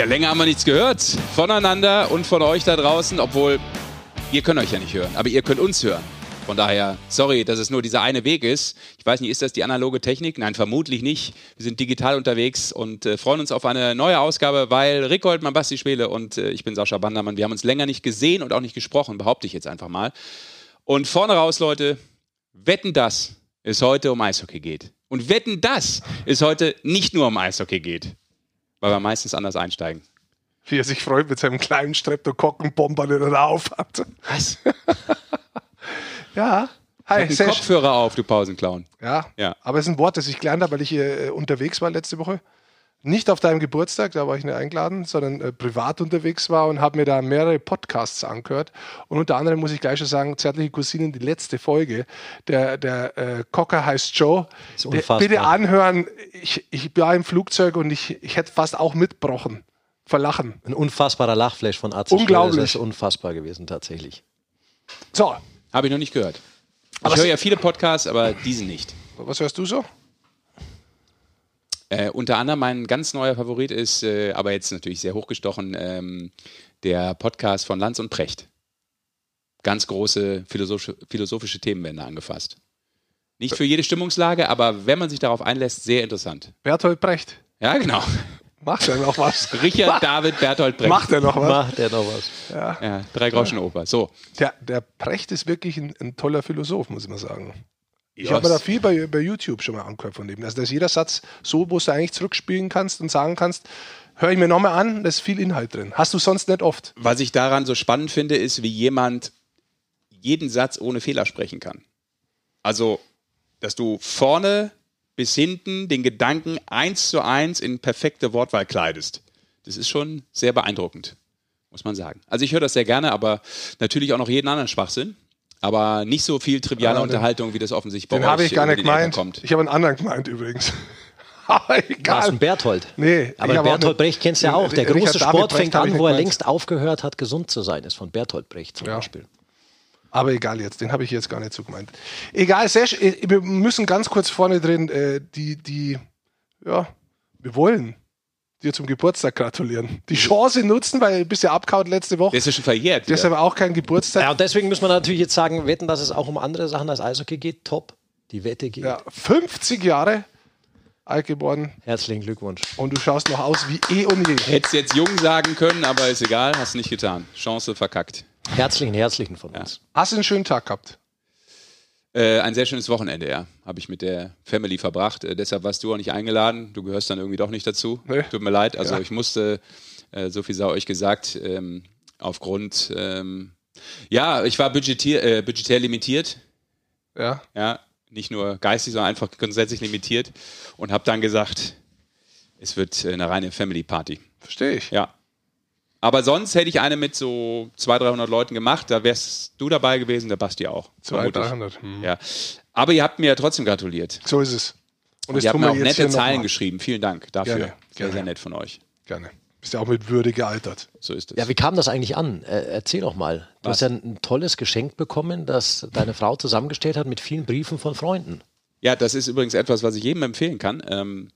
Ja, länger haben wir nichts gehört voneinander und von euch da draußen, obwohl ihr könnt euch ja nicht hören, aber ihr könnt uns hören. Von daher, sorry, dass es nur dieser eine Weg ist. Ich weiß nicht, ist das die analoge Technik? Nein, vermutlich nicht. Wir sind digital unterwegs und äh, freuen uns auf eine neue Ausgabe, weil Rick Goldmann, Basti Schwele und äh, ich bin Sascha Bandermann. Wir haben uns länger nicht gesehen und auch nicht gesprochen, behaupte ich jetzt einfach mal. Und vorne raus, Leute, wetten das es heute um Eishockey geht. Und wetten das es heute nicht nur um Eishockey geht weil wir meistens anders einsteigen. Wie er sich freut mit seinem kleinen Streptokokkenbomber, den er da auf hat. Was? ja. Hi, einen Kopfhörer auf, du Pausenclown. Ja, ja. Aber es ist ein Wort, das ich gelernt habe, weil ich hier äh, unterwegs war letzte Woche. Nicht auf deinem Geburtstag, da war ich nicht eingeladen, sondern äh, privat unterwegs war und habe mir da mehrere Podcasts angehört. Und unter anderem muss ich gleich schon sagen, Zärtliche Cousinen, die letzte Folge, der, der äh, Cocker heißt Joe. Der, bitte anhören, ich, ich war im Flugzeug und ich, ich hätte fast auch mitbrochen. Verlachen. Ein unfassbarer Lachflash von Arzt. Unglaublich. Das ist unfassbar gewesen, tatsächlich. So. Habe ich noch nicht gehört. Ich höre ja viele Podcasts, aber diesen nicht. Was hörst du so? Äh, unter anderem mein ganz neuer Favorit ist, äh, aber jetzt natürlich sehr hochgestochen, ähm, der Podcast von Lanz und Precht. Ganz große philosophische, philosophische Themen werden da angefasst. Nicht für jede Stimmungslage, aber wenn man sich darauf einlässt, sehr interessant. Berthold Brecht. Ja, genau. Macht er noch was? Richard David Berthold Brecht. Macht er noch was? Macht er noch was. Ja. ja drei Groschen Oper. So. Der, der Brecht ist wirklich ein, ein toller Philosoph, muss ich mal sagen. Ich habe mir da viel bei, bei YouTube schon mal angehört von dem. Also da ist jeder Satz so, wo du eigentlich zurückspielen kannst und sagen kannst, höre ich mir nochmal an, da ist viel Inhalt drin. Hast du sonst nicht oft. Was ich daran so spannend finde, ist, wie jemand jeden Satz ohne Fehler sprechen kann. Also, dass du vorne bis hinten den Gedanken eins zu eins in perfekte Wortwahl kleidest. Das ist schon sehr beeindruckend, muss man sagen. Also ich höre das sehr gerne, aber natürlich auch noch jeden anderen Schwachsinn. Aber nicht so viel triviale ja, Unterhaltung, wie das offensichtlich bei den euch habe ich gar nicht gemeint. Ich habe einen anderen gemeint übrigens. Aber egal. Warst ein Berthold? Nee. Aber Berthold Brecht kennst du ja auch. Der große Sport fängt an, wo er längst aufgehört hat, gesund zu sein. Ist von Berthold Brecht zum ja. Beispiel. Aber egal jetzt, den habe ich jetzt gar nicht so gemeint. Egal, sehr, wir müssen ganz kurz vorne drin, äh, die, die, ja, wir wollen dir zum Geburtstag gratulieren. Die Chance nutzen, weil du bist ja abgehauen letzte Woche. Der ist ja schon verjährt. Der ist aber auch kein Geburtstag. Ja, und deswegen muss man natürlich jetzt sagen, wetten, dass es auch um andere Sachen als Eishockey geht. Top. Die Wette geht. Ja, 50 Jahre alt geworden. Herzlichen Glückwunsch. Und du schaust noch aus wie eh und je. Hättest jetzt jung sagen können, aber ist egal, hast nicht getan. Chance verkackt. Herzlichen, herzlichen von uns. Ja. Hast du einen schönen Tag gehabt? Äh, ein sehr schönes Wochenende, ja. Habe ich mit der Family verbracht. Äh, deshalb warst du auch nicht eingeladen. Du gehörst dann irgendwie doch nicht dazu. Nee. Tut mir leid. Also ja. ich musste, äh, so viel sei euch gesagt, ähm, aufgrund, ähm, ja, ich war budgetier, äh, budgetär limitiert. Ja. Ja, nicht nur geistig, sondern einfach grundsätzlich limitiert. Und habe dann gesagt, es wird äh, eine reine Family Party. Verstehe ich. Ja. Aber sonst hätte ich eine mit so 200, 300 Leuten gemacht. Da wärst du dabei gewesen, der Basti auch. 200, 300. Hm. Ja. Aber ihr habt mir ja trotzdem gratuliert. So ist es. Und, Und ihr habt mir auch nette Zeilen geschrieben. Vielen Dank dafür. Gerne, sehr, gerne. sehr nett von euch. Gerne. Bist ja auch mit Würde gealtert. So ist es. Ja, wie kam das eigentlich an? Äh, erzähl doch mal. Du Was? hast ja ein tolles Geschenk bekommen, das deine Frau zusammengestellt hat mit vielen Briefen von Freunden. Ja, das ist übrigens etwas, was ich jedem empfehlen kann. Ähm,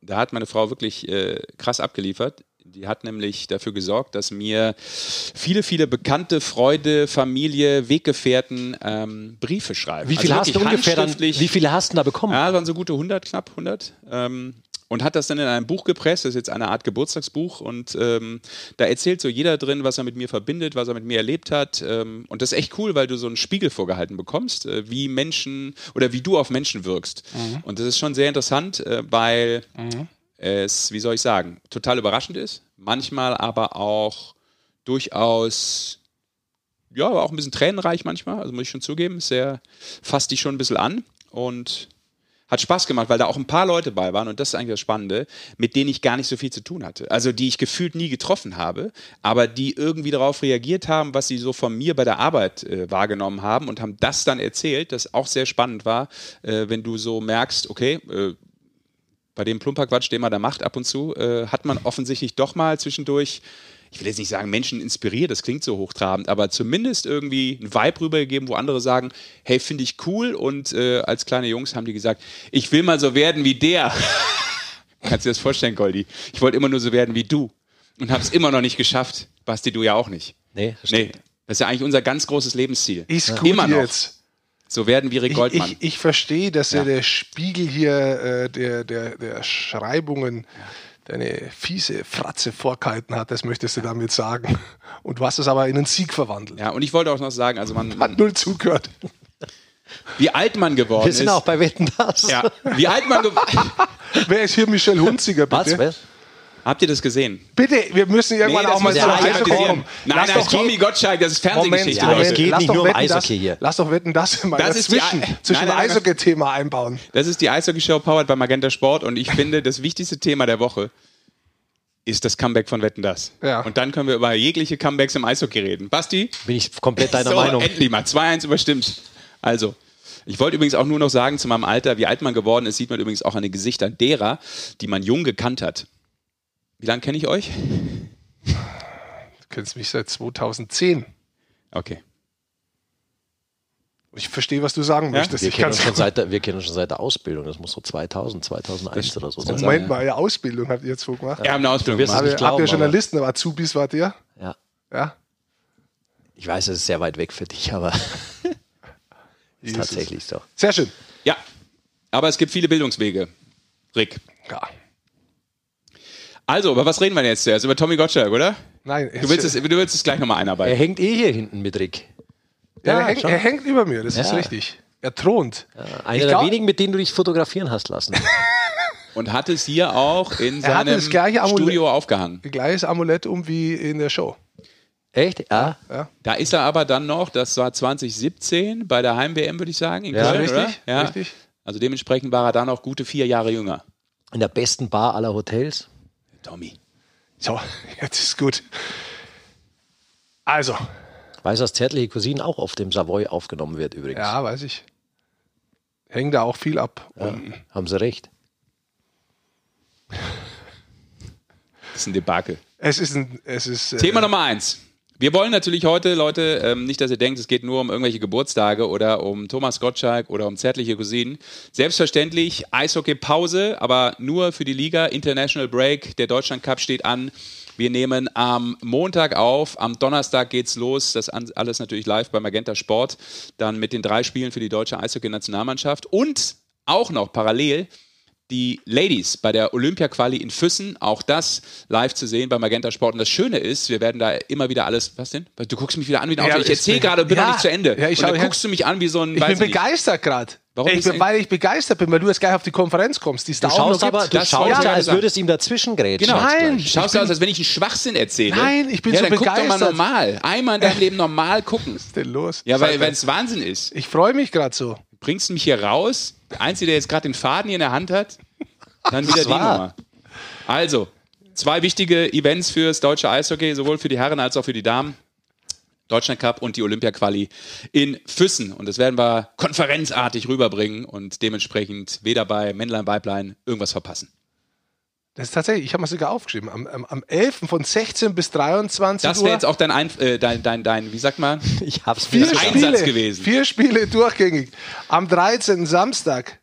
da hat meine Frau wirklich äh, krass abgeliefert. Die hat nämlich dafür gesorgt, dass mir viele, viele bekannte Freunde, Familie, Weggefährten ähm, Briefe schreiben. Wie viele also hast du ungefähr dann, Wie viele hast du da bekommen? Ja, waren so gute 100, knapp 100. Ähm, und hat das dann in ein Buch gepresst. Das ist jetzt eine Art Geburtstagsbuch. Und ähm, da erzählt so jeder drin, was er mit mir verbindet, was er mit mir erlebt hat. Ähm, und das ist echt cool, weil du so einen Spiegel vorgehalten bekommst, äh, wie Menschen oder wie du auf Menschen wirkst. Mhm. Und das ist schon sehr interessant, äh, weil mhm es, wie soll ich sagen, total überraschend ist, manchmal aber auch durchaus, ja, aber auch ein bisschen tränenreich manchmal, also muss ich schon zugeben, sehr, fasst dich schon ein bisschen an und hat Spaß gemacht, weil da auch ein paar Leute bei waren und das ist eigentlich das Spannende, mit denen ich gar nicht so viel zu tun hatte. Also die ich gefühlt nie getroffen habe, aber die irgendwie darauf reagiert haben, was sie so von mir bei der Arbeit äh, wahrgenommen haben und haben das dann erzählt, das auch sehr spannend war, äh, wenn du so merkst, okay, äh, bei dem Plumperquatsch, den man da macht ab und zu, äh, hat man offensichtlich doch mal zwischendurch, ich will jetzt nicht sagen Menschen inspiriert, das klingt so hochtrabend, aber zumindest irgendwie ein Vibe rübergegeben, wo andere sagen, hey, finde ich cool und äh, als kleine Jungs haben die gesagt, ich will mal so werden wie der. Kannst du dir das vorstellen, Goldi? Ich wollte immer nur so werden wie du. und habe es immer noch nicht geschafft. Basti, du ja auch nicht. Nee, das Nee, das ist ja eigentlich unser ganz großes Lebensziel. Ist gut immer noch. jetzt. So werden wie Rick Ich, Goldmann. ich, ich verstehe, dass Ja. ja. der Spiegel hier äh, der, der, der Schreibungen deine fiese Fratze vorgehalten hat, das möchtest du damit sagen. Und du hast es aber in einen Sieg verwandelt. ja, und ich wollte auch noch sagen, also man, Hat man null zugehört. wie alt man geworden Wir sind ist. auch bei Wetten das. ja, wie alt man geworden Wer ist hier Michelle Hunziger, bitte? Was? Was? Habt ihr das gesehen? Bitte, wir müssen irgendwann das auch mal zu einer Eishockey kommen. Nein, Lass nein, doch Tommy Gottschalk, das ist Fernsehgeschichte, Ja, es Leute. geht Moment, nicht lass nur doch um wetten, Eishockey das, hier. Lass doch wetten, das mal Das ist die dazwischen, Ei- zwischen nein, nein. Eishockey-Thema einbauen. Das ist die Eishockey-Show powered bei Magenta Sport und ich finde, das wichtigste Thema der Woche ist das Comeback von Wetten das. Ja. Und dann können wir über jegliche Comebacks im Eishockey reden. Basti? Bin ich komplett deiner so, Meinung. endlich mal. 2-1 überstimmt. Also, ich wollte übrigens auch nur noch sagen, zu meinem Alter, wie alt man geworden ist, sieht man übrigens auch an den Gesichtern derer, die man jung gekannt hat. Wie lange kenne ich euch? Du kennst mich seit 2010. Okay. Ich verstehe, was du sagen Ja? möchtest. Wir kennen, kann's- uns schon seit der, wir kennen schon seit der Ausbildung. Das muss so 2000, 2001 oder so sein. Moment mal, ja, Ausbildung habt ihr jetzt so gemacht. Wir haben eine Ausbildung gemacht. Habt nicht ihr, glauben, Journalisten, aber Azubis wart ihr? Ja. Ja. Ich weiß, es ist sehr weit weg für dich, aber ist tatsächlich so. Sehr schön. Ja. Aber es gibt viele Bildungswege. Rick. Ja. Also, über was reden wir denn jetzt zuerst? Über Tommy Gottschalk, oder? Nein, Du willst es, du willst es gleich nochmal Er einarbeiten. hängt eh hier hinten mit Rick. ja, Ja, er, hängt, er hängt über mir, das ist Ja. richtig. Er thront. Einer Ich der wenigen, mit denen du dich fotografieren hast lassen. Und hat es hier auch in Er seinem das gleiche Amulett. Studio aufgehangen. Gleiches Amulett um wie in der Show. Echt? Ja. Da ist er aber dann noch, das war 2017 bei der Heim-WM, würde ich sagen, in Ja, Köln, richtig, oder? Ja. richtig. Also dementsprechend war er dann noch gute vier Jahre jünger. In der besten Bar aller Hotels. Tommy. So, jetzt ist gut. Also, Weiß, dass zärtliche Cousine auch auf dem Savoy aufgenommen wird übrigens. ja, weiß ich. Hängt da auch viel ab. unten. Haben sie recht. Das ist ein Debakel. Es ist ein, es ist, äh, Thema Nummer eins. Wir wollen natürlich heute, Leute, ähm, nicht, dass ihr denkt, es geht nur um irgendwelche Geburtstage oder um Thomas Gottschalk oder um zärtliche Cousinen. Selbstverständlich Eishockey-Pause, aber nur für die Liga. International Break. Der Deutschland Cup steht an. Wir nehmen am Montag auf, am Donnerstag geht's los. Das alles natürlich live bei Magenta Sport. Dann mit den drei Spielen für die deutsche Eishockey-Nationalmannschaft und auch noch parallel die Ladies bei der Olympia-Quali in Füssen, auch das live zu sehen bei Magenta Sport. Und das Schöne ist, wir werden da immer wieder alles, was denn? Du guckst mich wieder an wie ein Auto. Ich ist- erzähle gerade, bin ja, noch nicht zu Ende. ja, ich und dann guckst du mich an wie so ein, Ich bin begeistert gerade. Warum Ich bin, weil ich begeistert bin, weil du jetzt gleich auf die Konferenz kommst, die Du schaust aber, du Das schaust ich ja, als würdest du ihm dazwischen grätschen. Genau. Nein, Du schaust ich aus, als wenn ich einen Schwachsinn erzähle. Nein, ich bin ja, so dann guck doch mal begeistert. normal. Einmal in deinem Leben normal gucken. Was ist denn los? Ja, weil es Wahnsinn ist. ich freue mich gerade so. Bringst du mich hier raus? Der Einzige, der jetzt gerade den Faden hier in der Hand hat, dann wieder die. Nummer. Also, zwei wichtige Events fürs deutsche Eishockey, sowohl für die Herren als auch für die Damen. Deutschland Cup und die Olympia-Quali in Füssen. Und das werden wir konferenzartig rüberbringen und dementsprechend weder bei Männlein, Weiblein irgendwas verpassen. Das ist tatsächlich, ich habe mir sogar aufgeschrieben, am, am, am 11. von 16 bis 23 Das Uhr. wäre jetzt auch dein, Ein äh, dein, dein, dein, wie sagt man? Ich hab's vier mir Einsatz Spiele, gewesen. Vier Spiele durchgängig. Am 13. Samstag.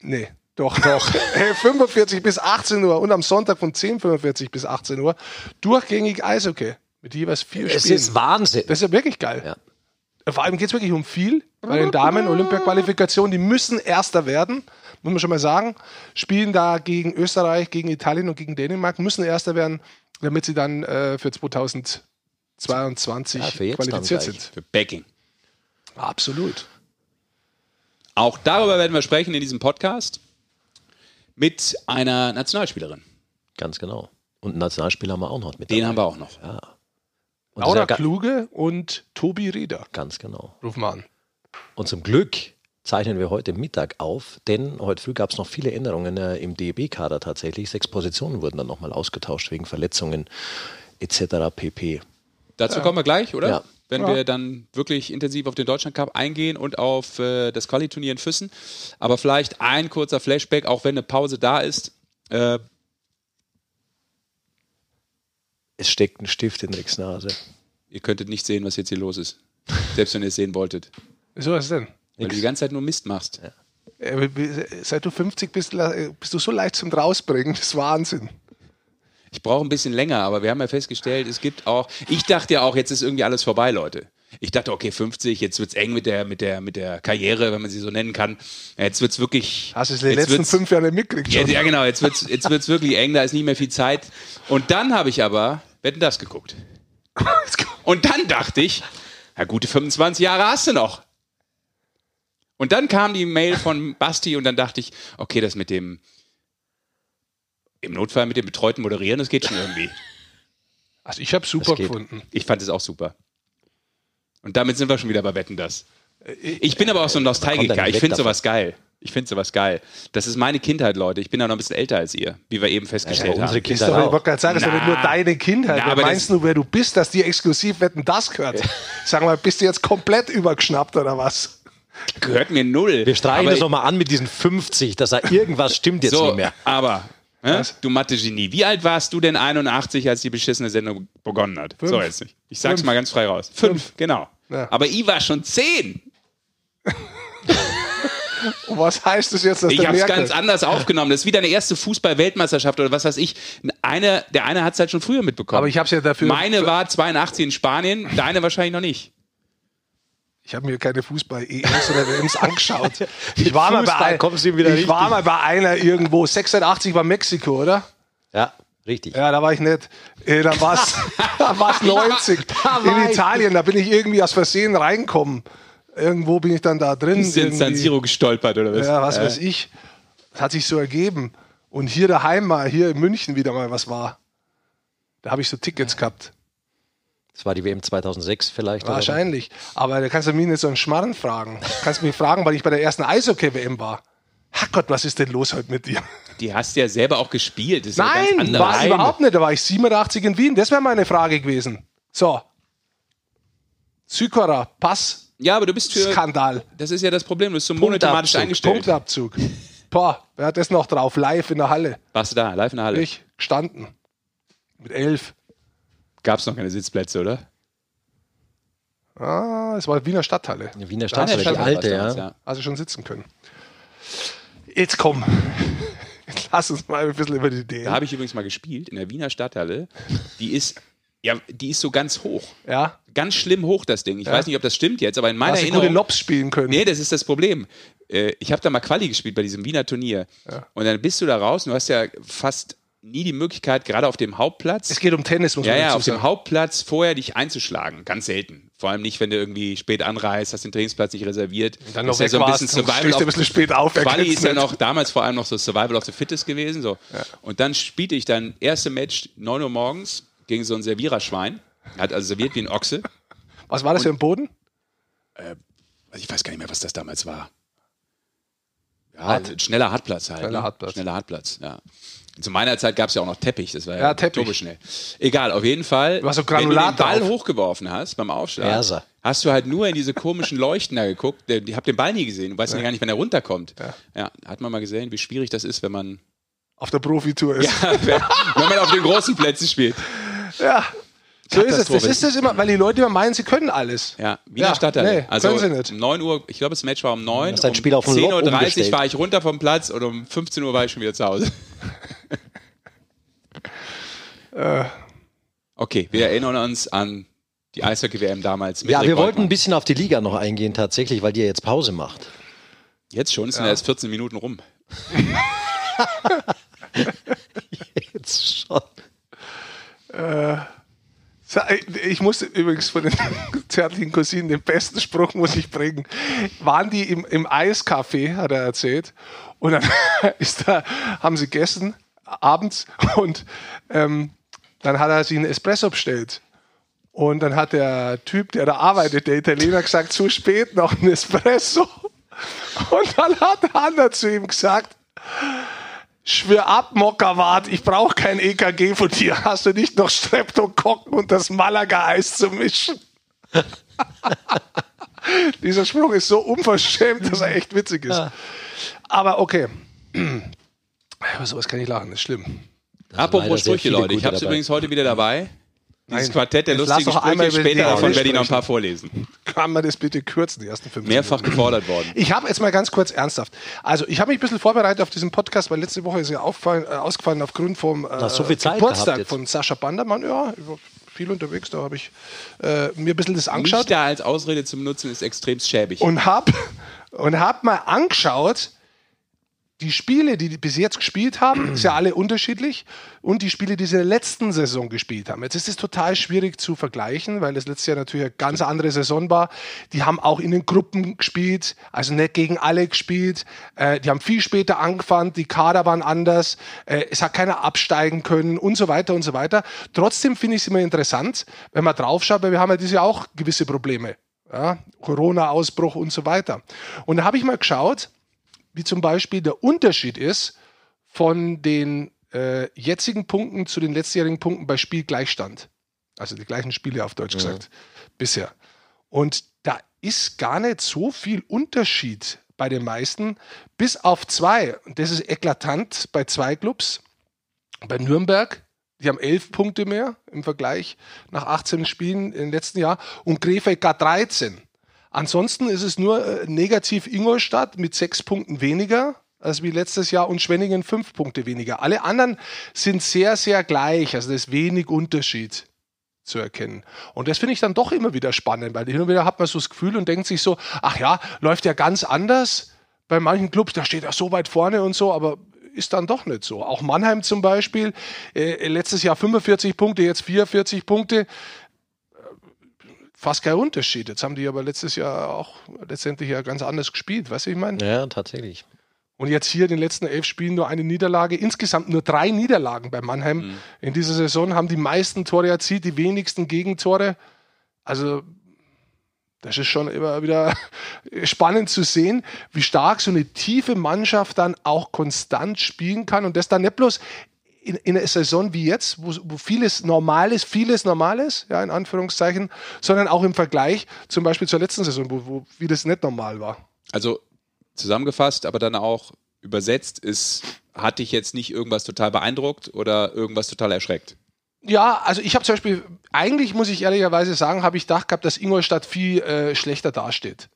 Nee, doch, doch. Äh, 45 bis 18 Uhr und am Sonntag von 10.45 bis 18 Uhr durchgängig Eishockey. Mit jeweils vier Es Spielen. ist Wahnsinn. Das ist ja wirklich geil. Ja. Vor allem geht es wirklich um viel. Bei den Damen Olympia-Qualifikation, die müssen Erster werden, muss man schon mal sagen. Spielen da gegen Österreich, gegen Italien und gegen Dänemark, müssen Erster werden, damit sie dann äh, für 2022 Ja, für qualifiziert sind. Für Backing. Absolut. Auch darüber werden wir sprechen in diesem Podcast mit einer Nationalspielerin. Ganz genau. Und einen Nationalspieler haben wir auch noch mit Den dabei. haben wir auch noch. Laura ja ga- Kluge und Tobi Rieder. Ganz genau. Rufen wir an. Und zum Glück zeichnen wir heute Mittag auf, denn heute früh gab es noch viele Änderungen äh, im DEB-Kader tatsächlich. Sechs Positionen wurden dann nochmal ausgetauscht wegen Verletzungen etc. pp. Dazu kommen wir gleich, oder? Ja. Wenn Ja. wir dann wirklich intensiv auf den Deutschland Cup eingehen und auf äh, das Qualiturnier in Füssen. Aber vielleicht ein kurzer Flashback, auch wenn eine Pause da ist. Äh, Es steckt ein Stift in Ricks Nase. ihr könntet nicht sehen, was jetzt hier los ist. Selbst wenn ihr es sehen wolltet. Wieso was denn? Weil du die ganze Zeit nur Mist machst. Äh, wie- Seit du 50 bist, la- bist du so leicht zum Rausbringen. Das ist Wahnsinn. Ich brauche ein bisschen länger, aber wir haben ja festgestellt, es gibt auch. Ich dachte ja auch, jetzt ist irgendwie alles vorbei, Leute. Ich dachte, okay, 50, jetzt wird's eng mit der, mit der, mit der Karriere, wenn man sie so nennen kann. Jetzt wird's wirklich. Hast du es in den letzten fünf Jahren mitgekriegt Ja, schon? ja, genau, jetzt wird's, jetzt wird's wirklich eng, da ist nicht mehr viel Zeit. Und dann habe ich aber Wetten das geguckt. Und dann dachte ich, na gute 25 Jahre hast du noch. Und dann kam die Mail von Basti und dann dachte ich, okay, das mit dem im Notfall mit dem betreuten Moderieren, das geht schon irgendwie. Also ich habe super gefunden. Ich fand es auch super. Und damit sind wir schon wieder bei Wetten das. Ich bin aber auch so ein Nostalgiker. dann Ich finde sowas geil. Ich finde sowas geil. Das ist meine Kindheit, Leute. Ich bin ja noch ein bisschen älter als ihr, wie wir eben festgestellt unsere haben. Ist Kindheit doch, ich auch. wollte gerade sagen, es ist doch nur deine Kindheit. Na, Wer aber meinst das- du, wer du bist, dass dir exklusiv Wetten das gehört? Sag mal, bist du jetzt komplett übergeschnappt oder was? Gehört mir null. Wir streichen Aber das nochmal an mit diesen 50, dass da irgendwas stimmt jetzt So, nicht mehr. aber, Was? du Mathe-Genie, wie alt warst du denn 81, als die beschissene Sendung begonnen hat? So jetzt nicht. Ich sag's Fünf. mal ganz frei raus. Fünf, genau. Ja. Aber ich war schon zehn. Was heißt das jetzt, dass Ich hab's Merkel... ganz anders aufgenommen. Das ist wie deine erste Fußball-Weltmeisterschaft oder was weiß ich. Eine, der eine hat's halt schon früher mitbekommen. Aber ich hab's ja dafür... Meine war 82 in Spanien, deine wahrscheinlich noch nicht. Ich habe mir keine Fußball-EMs oder WMs angeschaut. Ich war, mal bei, ein- ich war mal bei einer irgendwo, 86 war Mexiko, oder? Ja, richtig. Ja, da war ich nicht. Äh, da war es da war's 90. Da war In Italien, da bin ich irgendwie aus Versehen reinkommen. Irgendwo bin ich dann da drin. Bist du in San. Siro gestolpert oder was? Ja, was Äh, weiß ich. Das hat sich so ergeben. Und hier daheim mal, hier in München wieder mal was war. Da habe ich so Tickets gehabt. Das war die WM 2006 vielleicht. oder? Wahrscheinlich. Aber da kannst du mich nicht so einen Schmarrn fragen. Du kannst mich fragen, weil ich bei der ersten Eishockey-WM war. Herrgott, was ist denn los heute mit dir? Die hast du ja selber auch gespielt. Das ist ja Nein, anderes. war überhaupt nicht. Da war ich 87 in Wien. Das wäre meine Frage gewesen. So. Sykora, Pass, Ja, aber du bist für. Skandal. Das ist ja das Problem. Du bist so monothematisch Punktabzug, eingestellt. Punktabzug. Boah, wer hat das noch drauf? Live in der Halle. Warst du da, live in der Halle? Ich gestanden. Mit elf. Gab es noch keine Sitzplätze, oder? Ah, es war Wiener Stadthalle. Die Wiener Stadthalle, die alte, ja. Also schon sitzen können. Jetzt komm. Jetzt lass uns mal ein bisschen über die Da Ideen. habe ich übrigens mal gespielt in der Wiener Stadthalle. Die ist, ja, die ist so ganz hoch. Ja, Ganz schlimm hoch, das Ding. Ich weiß nicht, ob das stimmt jetzt, aber in meiner hast du Erinnerung. Lobs spielen können. Nee, das ist das Problem. Äh, Ich habe da mal Quali gespielt bei diesem Wiener Turnier. Und dann bist du da raus und du hast ja fast nie die Möglichkeit, gerade auf dem Hauptplatz. Es geht um Tennis, muss Ja, man ja, dazu auf dem. Hauptplatz vorher dich einzuschlagen. Ganz selten. Vor allem nicht, wenn du irgendwie spät anreist, hast den Trainingsplatz nicht reserviert. Dann Das noch ist ja so ein warst, bisschen dann Survival du ein bisschen spät auf. Quali ist ja noch damals vor allem noch so Survival of the Fittest gewesen. So. Und dann spielte ich dann erste Match 9 Uhr morgens gegen so ein Serviererschwein. Hat also serviert wie ein Ochse. Was war das für ein Boden? Also ich weiß gar nicht mehr, was das damals war. Ja, schneller Hartplatz halt. Schneller ne? Hartplatz. Schneller Hartplatz, ja. Zu meiner Zeit gab es ja auch noch Teppich, das war ja, Ja, Teppich. turboschnell. Egal, auf jeden Fall. Du hast so wenn du den Ball drauf. hochgeworfen hast beim Aufschlag, Erser. hast du halt nur in diese komischen Leuchten da geguckt. Ich habe den Ball nie gesehen. Du weißt ja gar nicht, wann er runterkommt. Ja. hat man mal gesehen, wie schwierig das ist, wenn man, Auf der Profitour ist. wenn man auf den großen Plätzen spielt. Ja. So ist es. Das ist es immer, weil die Leute immer meinen, sie können alles. Ja, Wiener Ja, Stadthalle. nee, also können sie nicht. um 9 Uhr, ich glaube, das Match war um 9 hast dein um Spiel auf ein Loch 10.30 Uhr war ich runter vom Platz und um 15 Uhr war ich schon wieder zu Hause. Äh. okay, wir erinnern uns an die Eishockey-WM damals. mit Ja, Rick wir wollten ein bisschen auf die Liga noch eingehen, tatsächlich, weil die ja jetzt Pause macht. Jetzt schon, es sind ja. erst 14 Minuten rum. Jetzt schon. Ich muss übrigens von den zärtlichen Cousinen den besten Spruch muss ich bringen. Waren die im, im Eiscafé, hat er erzählt, und dann ist da, haben sie gegessen abends und ähm, dann hat er sich einen Espresso bestellt. Und dann hat der Typ, der da arbeitet, der Italiener, gesagt, zu spät noch ein Espresso. Und dann hat andere zu ihm gesagt, Schwör ab, Mockerwart, ich brauche kein EKG von dir. Hast du nicht noch Streptokokken und das Malaga-Eis zu mischen? Dieser Spruch ist so unverschämt, dass er echt witzig ist. Aber okay. Aber sowas kann ich lachen, das ist schlimm. leider Apropos Sprüche, Leute. Ich habe es übrigens heute wieder dabei. Dieses Nein, Quartett der jetzt lustigen Sprüche, über später DFB von werde ich noch ein paar vorlesen. Kann man das bitte kürzen, die ersten fünf Mehrfach gefordert worden. Ich habe jetzt mal ganz kurz ernsthaft. Also ich habe mich ein bisschen vorbereitet auf diesen Podcast, weil letzte Woche ist ja äh, ausgefallen aufgrund vom äh, so viel Zeit Geburtstag von Sascha Bandermann. Ja, viel unterwegs, da habe ich äh, mir ein bisschen das angeschaut. Nicht da als Ausrede zu benutzen, ist extrem schäbig. und habe und hab mal angeschaut, die Spiele, die die bis jetzt gespielt haben, ist ja alle unterschiedlich, und die Spiele, die sie in der letzten Saison gespielt haben. Jetzt ist es total schwierig zu vergleichen, weil das letztes Jahr natürlich eine ganz andere Saison war. Die haben auch in den Gruppen gespielt, also nicht gegen alle gespielt. Äh, die haben viel später angefangen, die Kader waren anders, äh, es hat keiner absteigen können und so weiter und so weiter. Trotzdem finde ich es immer interessant, wenn man draufschaut, weil wir haben ja dieses Jahr auch gewisse Probleme ja, Corona-Ausbruch und so weiter. Und da habe ich mal geschaut, wie zum Beispiel der Unterschied ist von den äh, jetzigen Punkten zu den letztjährigen Punkten bei Spielgleichstand. Also die gleichen Spiele auf Deutsch gesagt bisher. Und da ist gar nicht so viel Unterschied bei den meisten, bis auf zwei. Und das ist eklatant bei zwei Clubs. Bei Nürnberg, die haben elf Punkte mehr im Vergleich nach 18 Spielen im letzten Jahr und Krefeld gar 13. Ansonsten ist es nur äh, negativ Ingolstadt mit sechs Punkten weniger als wie letztes Jahr und Schwenningen fünf Punkte weniger. Alle anderen sind sehr, sehr gleich. Also da ist wenig Unterschied zu erkennen. Und das finde ich dann doch immer wieder spannend, weil hin und wieder hat man so das Gefühl und denkt sich so, ach ja, läuft ja ganz anders. Bei manchen Clubs, da steht er so weit vorne und so, aber ist dann doch nicht so. Auch Mannheim zum Beispiel, äh, letztes Jahr 45 Punkte, jetzt 44 Punkte. Fast kein Unterschied. Jetzt haben die aber letztes Jahr auch letztendlich ja ganz anders gespielt, weißt du, ich meine? Ja, tatsächlich. Und jetzt hier in den letzten elf Spielen nur eine Niederlage. Insgesamt nur drei Niederlagen bei Mannheim. In dieser Saison haben die meisten Tore erzielt, die wenigsten Gegentore. Also, das ist schon immer wieder spannend zu sehen, wie stark so eine tiefe Mannschaft dann auch konstant spielen kann. Und das dann nicht bloß in, in einer Saison wie jetzt, wo, wo vieles normal ist, vieles normal ist, ja, in Anführungszeichen, sondern auch im Vergleich zum Beispiel zur letzten Saison, wo, wo vieles nicht normal war. Also zusammengefasst, aber dann auch übersetzt, ist, hat dich jetzt nicht irgendwas total beeindruckt oder irgendwas total erschreckt? Ja, also ich habe zum Beispiel, eigentlich muss ich ehrlicherweise sagen, habe ich gedacht gehabt, dass Ingolstadt viel äh, schlechter dasteht.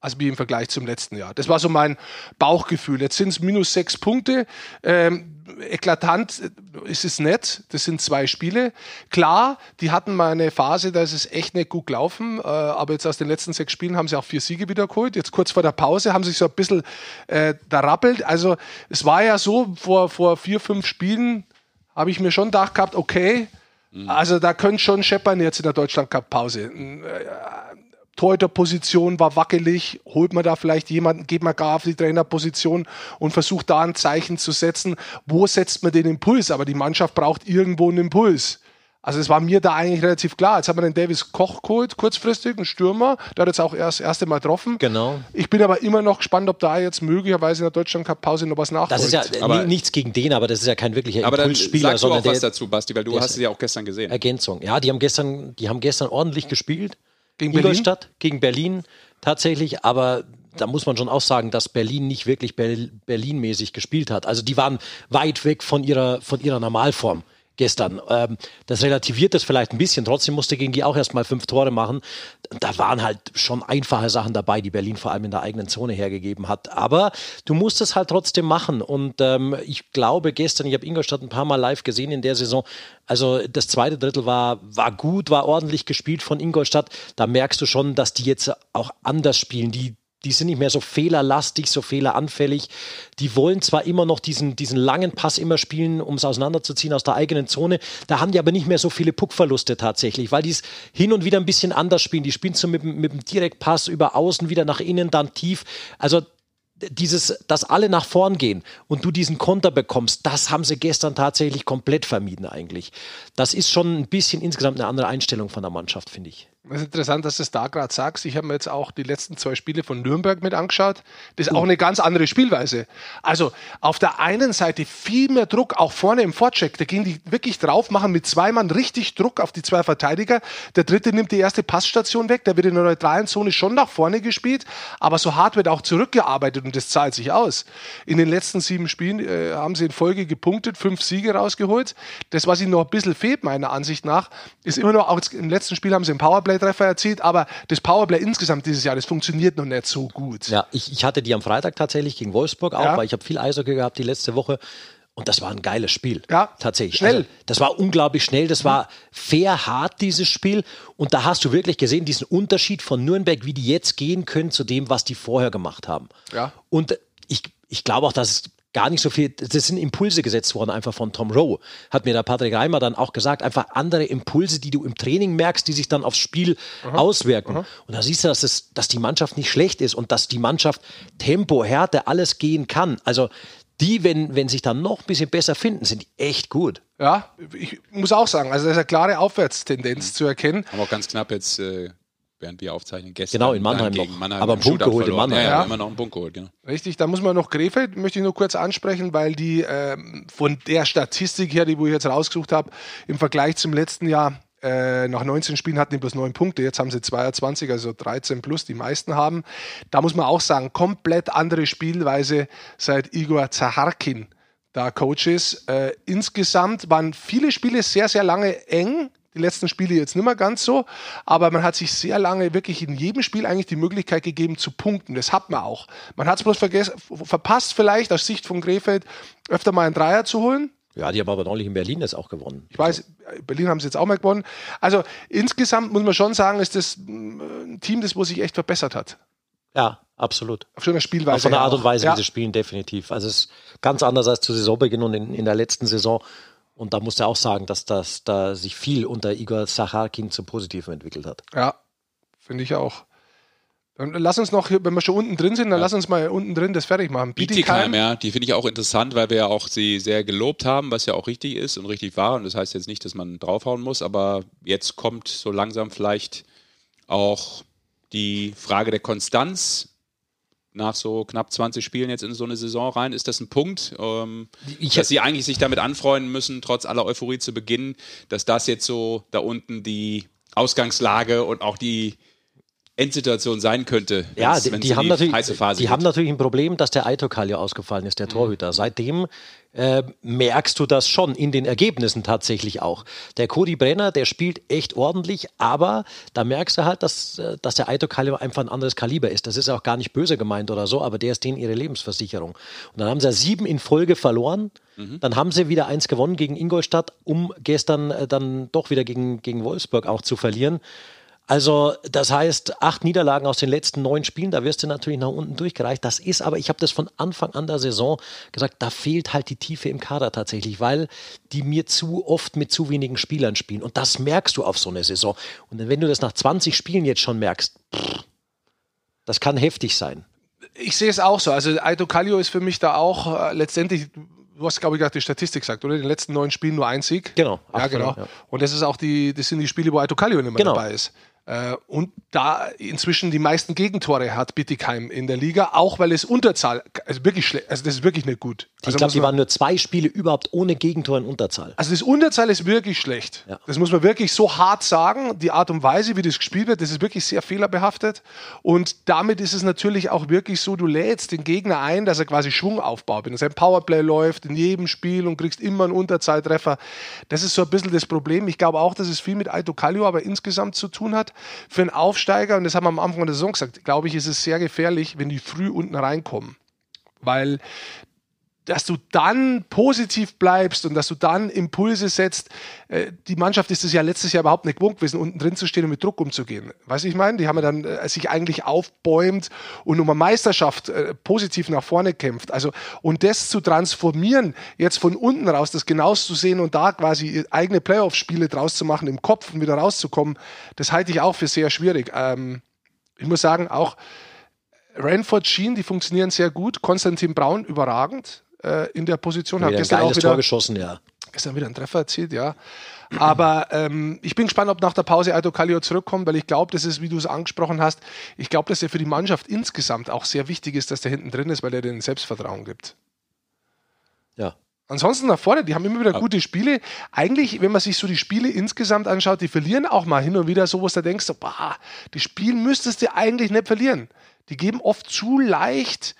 Also wie im Vergleich zum letzten Jahr. Das war so mein Bauchgefühl. Jetzt sind es minus sechs Punkte. Ähm, eklatant ist es nicht. Das sind zwei Spiele. Klar, die hatten mal eine Phase, da ist es echt nicht gut gelaufen. Äh, aber jetzt aus den letzten sechs Spielen haben sie auch vier Siege wiedergeholt. Jetzt kurz vor der Pause haben sie sich so ein bisschen äh, da rappelt. Also es war ja so, vor, vor vier, fünf Spielen habe ich mir schon gedacht gehabt, okay, also da könnte schon scheppern jetzt in der Deutschland Cup Pause. Torhüterposition war wackelig, holt man da vielleicht jemanden, geht man gar auf die Trainerposition und versucht da ein Zeichen zu setzen. Wo setzt man den Impuls? Aber die Mannschaft braucht irgendwo einen Impuls. Also es war mir da eigentlich relativ klar. Jetzt haben wir den Davis Koch geholt, kurzfristig, einen Stürmer, der hat jetzt auch erst das erste Mal getroffen. Genau. Ich bin aber immer noch gespannt, ob da jetzt möglicherweise in der Deutschland Cup Pause noch was nachholt. Das ist ja Aber- ni- nichts gegen den, aber das ist ja kein wirklicher Aber dann Impulsspieler, sagst du sondern auch was der dazu, Basti, weil du hast es ja auch gestern gesehen. Ergänzung. Ja, die haben gestern, die haben gestern ordentlich gespielt. Gegen Berlin? Gegen Berlin tatsächlich, aber da muss man schon auch sagen, dass Berlin nicht wirklich Ber Berlin-mäßig gespielt hat. Also die waren weit weg von ihrer, von ihrer Normalform gestern. Ähm, das relativiert das vielleicht ein bisschen. Trotzdem musste gegen die auch erst mal fünf Tore machen. Da waren halt schon einfache Sachen dabei, die Berlin vor allem in der eigenen Zone hergegeben hat. Aber du musst es halt trotzdem machen. Und ähm, ich glaube gestern, ich habe Ingolstadt ein paar Mal live gesehen in der Saison. Also das zweite Drittel war, war gut, war ordentlich gespielt von Ingolstadt. Da merkst du schon, dass die jetzt auch anders spielen. Die die sind nicht mehr so fehlerlastig, so fehleranfällig. Die wollen zwar immer noch diesen, diesen langen Pass immer spielen, um es auseinanderzuziehen aus der eigenen Zone. Da haben die aber nicht mehr so viele Puckverluste tatsächlich, weil die es hin und wieder ein bisschen anders spielen. Die spielen so mit, mit dem Direktpass über außen, wieder nach innen, dann tief. Also dieses, dass alle nach vorn gehen und du diesen Konter bekommst, das haben sie gestern tatsächlich komplett vermieden eigentlich. Das ist schon ein bisschen insgesamt eine andere Einstellung von der Mannschaft, finde ich. Das ist interessant, dass du es da gerade sagst. Ich habe mir jetzt auch die letzten zwei Spiele von Nürnberg mit angeschaut. Das ist auch eine ganz andere Spielweise. Also auf der einen Seite viel mehr Druck, auch vorne im Vorcheck. Da gehen die wirklich drauf, machen mit zwei Mann richtig Druck auf die zwei Verteidiger. Der dritte nimmt die erste Passstation weg. Da wird in der neutralen Zone schon nach vorne gespielt. Aber so hart wird auch zurückgearbeitet und das zahlt sich aus. In den letzten sieben Spielen äh, haben sie in Folge gepunktet, fünf Siege rausgeholt. Das, was ihnen noch ein bisschen fehlt, meiner Ansicht nach, ist immer noch, auch im letzten Spiel haben sie im Powerplay Powerplay-Treffer erzielt, aber das Powerplay insgesamt dieses Jahr, das funktioniert noch nicht so gut. Ja, ich, ich hatte die am Freitag tatsächlich gegen Wolfsburg auch, ja. weil ich habe viel Eishockey gehabt die letzte Woche. Und das war ein geiles Spiel. Ja, tatsächlich. Schnell. Also, das war unglaublich schnell. Das war fair hart, dieses Spiel. Und da hast du wirklich gesehen, diesen Unterschied von Nürnberg, wie die jetzt gehen können zu dem, was die vorher gemacht haben. Ja. Und ich, ich glaube auch, dass es gar nicht so viel, das sind Impulse gesetzt worden, einfach von Tom Rowe. Hat mir der Patrick Reimer dann auch gesagt, einfach andere Impulse, die du im Training merkst, die sich dann aufs Spiel aha, auswirken. Aha. Und da siehst du, dass, es, dass die Mannschaft nicht schlecht ist und dass die Mannschaft Tempo, Härte, alles gehen kann. Also die, wenn, wenn sich dann noch ein bisschen besser finden, sind die echt gut. Ja, ich muss auch sagen, also da ist eine klare Aufwärtstendenz zu erkennen. Haben auch ganz knapp jetzt äh, während wir aufzeichnen, gestern. Genau, in Mannheim noch. Mannheim aber einen Punkt geholt verloren. in Mannheim. Ja, ja, immer noch einen Punkt geholt, genau. Richtig, da muss man noch Krefeld, möchte ich nur kurz ansprechen, weil die ähm, von der Statistik her, die wo ich jetzt rausgesucht habe, im Vergleich zum letzten Jahr äh, nach 19 Spielen hatten die bloß 9 Punkte, jetzt haben sie 22, also 13 plus, die meisten haben. Da muss man auch sagen, komplett andere Spielweise seit Igor Zaharkin da Coach ist. Äh, insgesamt waren viele Spiele sehr, sehr lange eng. Die letzten Spiele jetzt nicht mehr ganz so, aber man hat sich sehr lange wirklich in jedem Spiel eigentlich die Möglichkeit gegeben zu punkten. Das hat man auch. Man hat es bloß verpasst, vielleicht aus Sicht von Krefeld öfter mal einen Dreier zu holen. Ja, die haben aber neulich in Berlin jetzt auch gewonnen. Ich weiß, Berlin haben sie jetzt auch mal gewonnen. Also insgesamt muss man schon sagen, ist das ein Team, das wo sich echt verbessert hat. Ja, absolut. Auf schöner Spielweise. Auch von der Art und Weise, ja. wie sie spielen, definitiv. Also es ist ganz anders als zu Saisonbeginn und in, in der letzten Saison und da muss er auch sagen, dass das da sich viel unter Igor Sacharkin zum Positiven entwickelt hat. Ja, finde ich auch. Dann lass uns noch, wenn wir schon unten drin sind, dann ja. lass uns mal unten drin das fertig machen. Bietigheim, ja, die finde ich auch interessant, weil wir ja auch sie sehr gelobt haben, was ja auch richtig ist und richtig war. Und das heißt jetzt nicht, dass man draufhauen muss, aber jetzt kommt so langsam vielleicht auch die Frage der Konstanz nach so knapp 20 Spielen jetzt in so eine Saison rein. Ist das ein Punkt, ähm, dass sie eigentlich sich damit anfreunden müssen, trotz aller Euphorie zu beginnen, dass das jetzt so da unten die Ausgangslage und auch die Endsituation sein könnte. Ja, die, die haben, die natürlich, die haben natürlich ein Problem, dass der Aitokal ja ausgefallen ist, der mhm. Torhüter. Seitdem äh, merkst du das schon in den Ergebnissen tatsächlich auch. Der Cody Brenner, der spielt echt ordentlich, aber da merkst du halt, dass, äh, dass der Aitokal einfach ein anderes Kaliber ist. Das ist auch gar nicht böse gemeint oder so, aber der ist denen ihre Lebensversicherung. Und dann haben sie sieben in Folge verloren. Mhm. Dann haben sie wieder eins gewonnen gegen Ingolstadt, um gestern äh, dann doch wieder gegen, gegen Wolfsburg auch zu verlieren. Also das heißt, acht Niederlagen aus den letzten neun Spielen, da wirst du natürlich nach unten durchgereicht. Das ist aber, ich habe das von Anfang an der Saison gesagt, da fehlt halt die Tiefe im Kader tatsächlich, weil die mir zu oft mit zu wenigen Spielern spielen. Und das merkst du auf so einer Saison. Und wenn du das nach 20 Spielen jetzt schon merkst, pff, das kann heftig sein. Ich sehe es auch so. Also Aito Kallio ist für mich da auch äh, letztendlich du hast, glaube ich, gerade die Statistik gesagt, oder? In den letzten neun Spielen nur ein Sieg. Genau. Ja, genau. Ja. Und das ist auch die, das sind die Spiele, wo Aito Kallio nicht mehr genau. dabei ist. Äh, und da inzwischen die meisten Gegentore hat Bittigheim in der Liga, auch weil es Unterzahl, also wirklich schlecht, also das ist wirklich nicht gut. Also ich glaube, die waren nur zwei Spiele überhaupt ohne Gegentor in Unterzahl. Also das Unterzahl ist wirklich schlecht. Ja. Das muss man wirklich so hart sagen. Die Art und Weise, wie das gespielt wird, das ist wirklich sehr fehlerbehaftet. Und damit ist es natürlich auch wirklich so, du lädst den Gegner ein, dass er quasi Schwung aufbaut. Wenn sein Powerplay läuft in jedem Spiel und kriegst immer einen Unterzahltreffer. Das ist so ein bisschen das Problem. Ich glaube auch, dass es viel mit Aito Kallio aber insgesamt zu tun hat für einen Aufsteiger, und das haben wir am Anfang der Saison gesagt, glaube ich, ist es sehr gefährlich, wenn die früh unten reinkommen. Weil dass du dann positiv bleibst und dass du dann Impulse setzt. Äh, die Mannschaft ist es ja letztes Jahr überhaupt nicht gewohnt gewesen, unten drin zu stehen und mit Druck umzugehen. Weißt du, ich meine? Die haben ja dann äh, sich eigentlich aufbäumt und um eine Meisterschaft äh, positiv nach vorne kämpft. Also, und das zu transformieren, jetzt von unten raus, das genauso zu sehen und da quasi eigene Playoff-Spiele draus zu machen, im Kopf und wieder rauszukommen, das halte ich auch für sehr schwierig. Ähm, ich muss sagen, auch Ranford Sheen, die funktionieren sehr gut. Konstantin Braun überragend äh, in der Position. Hat gestern auch wieder, Tor geschossen, ja. gestern wieder einen Treffer erzielt, ja. Aber ähm, ich bin gespannt, ob nach der Pause Aito Kallio zurückkommt, weil ich glaube, das ist, wie du es angesprochen hast, ich glaube, dass er für die Mannschaft insgesamt auch sehr wichtig ist, dass der hinten drin ist, weil er den Selbstvertrauen gibt. Ja. Ansonsten nach vorne, die haben immer wieder gute Spiele. Eigentlich, wenn man sich so die Spiele insgesamt anschaut, die verlieren auch mal hin und wieder so, wo du denkst, so, bah, die Spiel müsstest du eigentlich nicht verlieren. Die geben oft zu leicht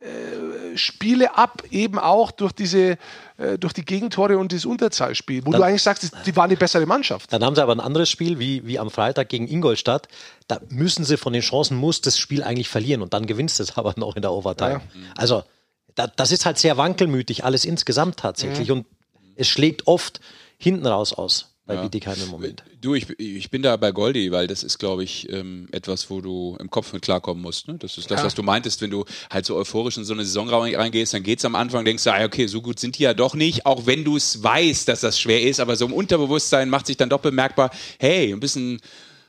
äh, Spiele ab, eben auch durch diese, äh, durch die Gegentore und das Unterzahlspiel, wo Dann- du eigentlich sagst, die waren die bessere Mannschaft. Dann haben sie aber ein anderes Spiel, wie, wie am Freitag gegen Ingolstadt. Da müssen sie von den Chancen, muss das Spiel eigentlich verlieren und dann gewinnst du es aber noch in der Overtime. Ja. Also, da, das ist halt sehr wankelmütig, alles insgesamt tatsächlich. Und es schlägt oft hinten raus aus bei Ja. Bietigheim im Moment. Du, ich, ich bin da bei Goldi, weil das ist, glaube ich, ähm, etwas, wo du im Kopf mit klarkommen musst. Ne? Das ist das, Ja. was du meintest, wenn du halt so euphorisch in so eine Saison rein- reingehst, dann geht's am Anfang, denkst du, ah, okay, so gut sind die ja doch nicht, auch wenn du es weißt, dass das schwer ist, aber so im Unterbewusstsein macht sich dann doch bemerkbar, hey, ein bisschen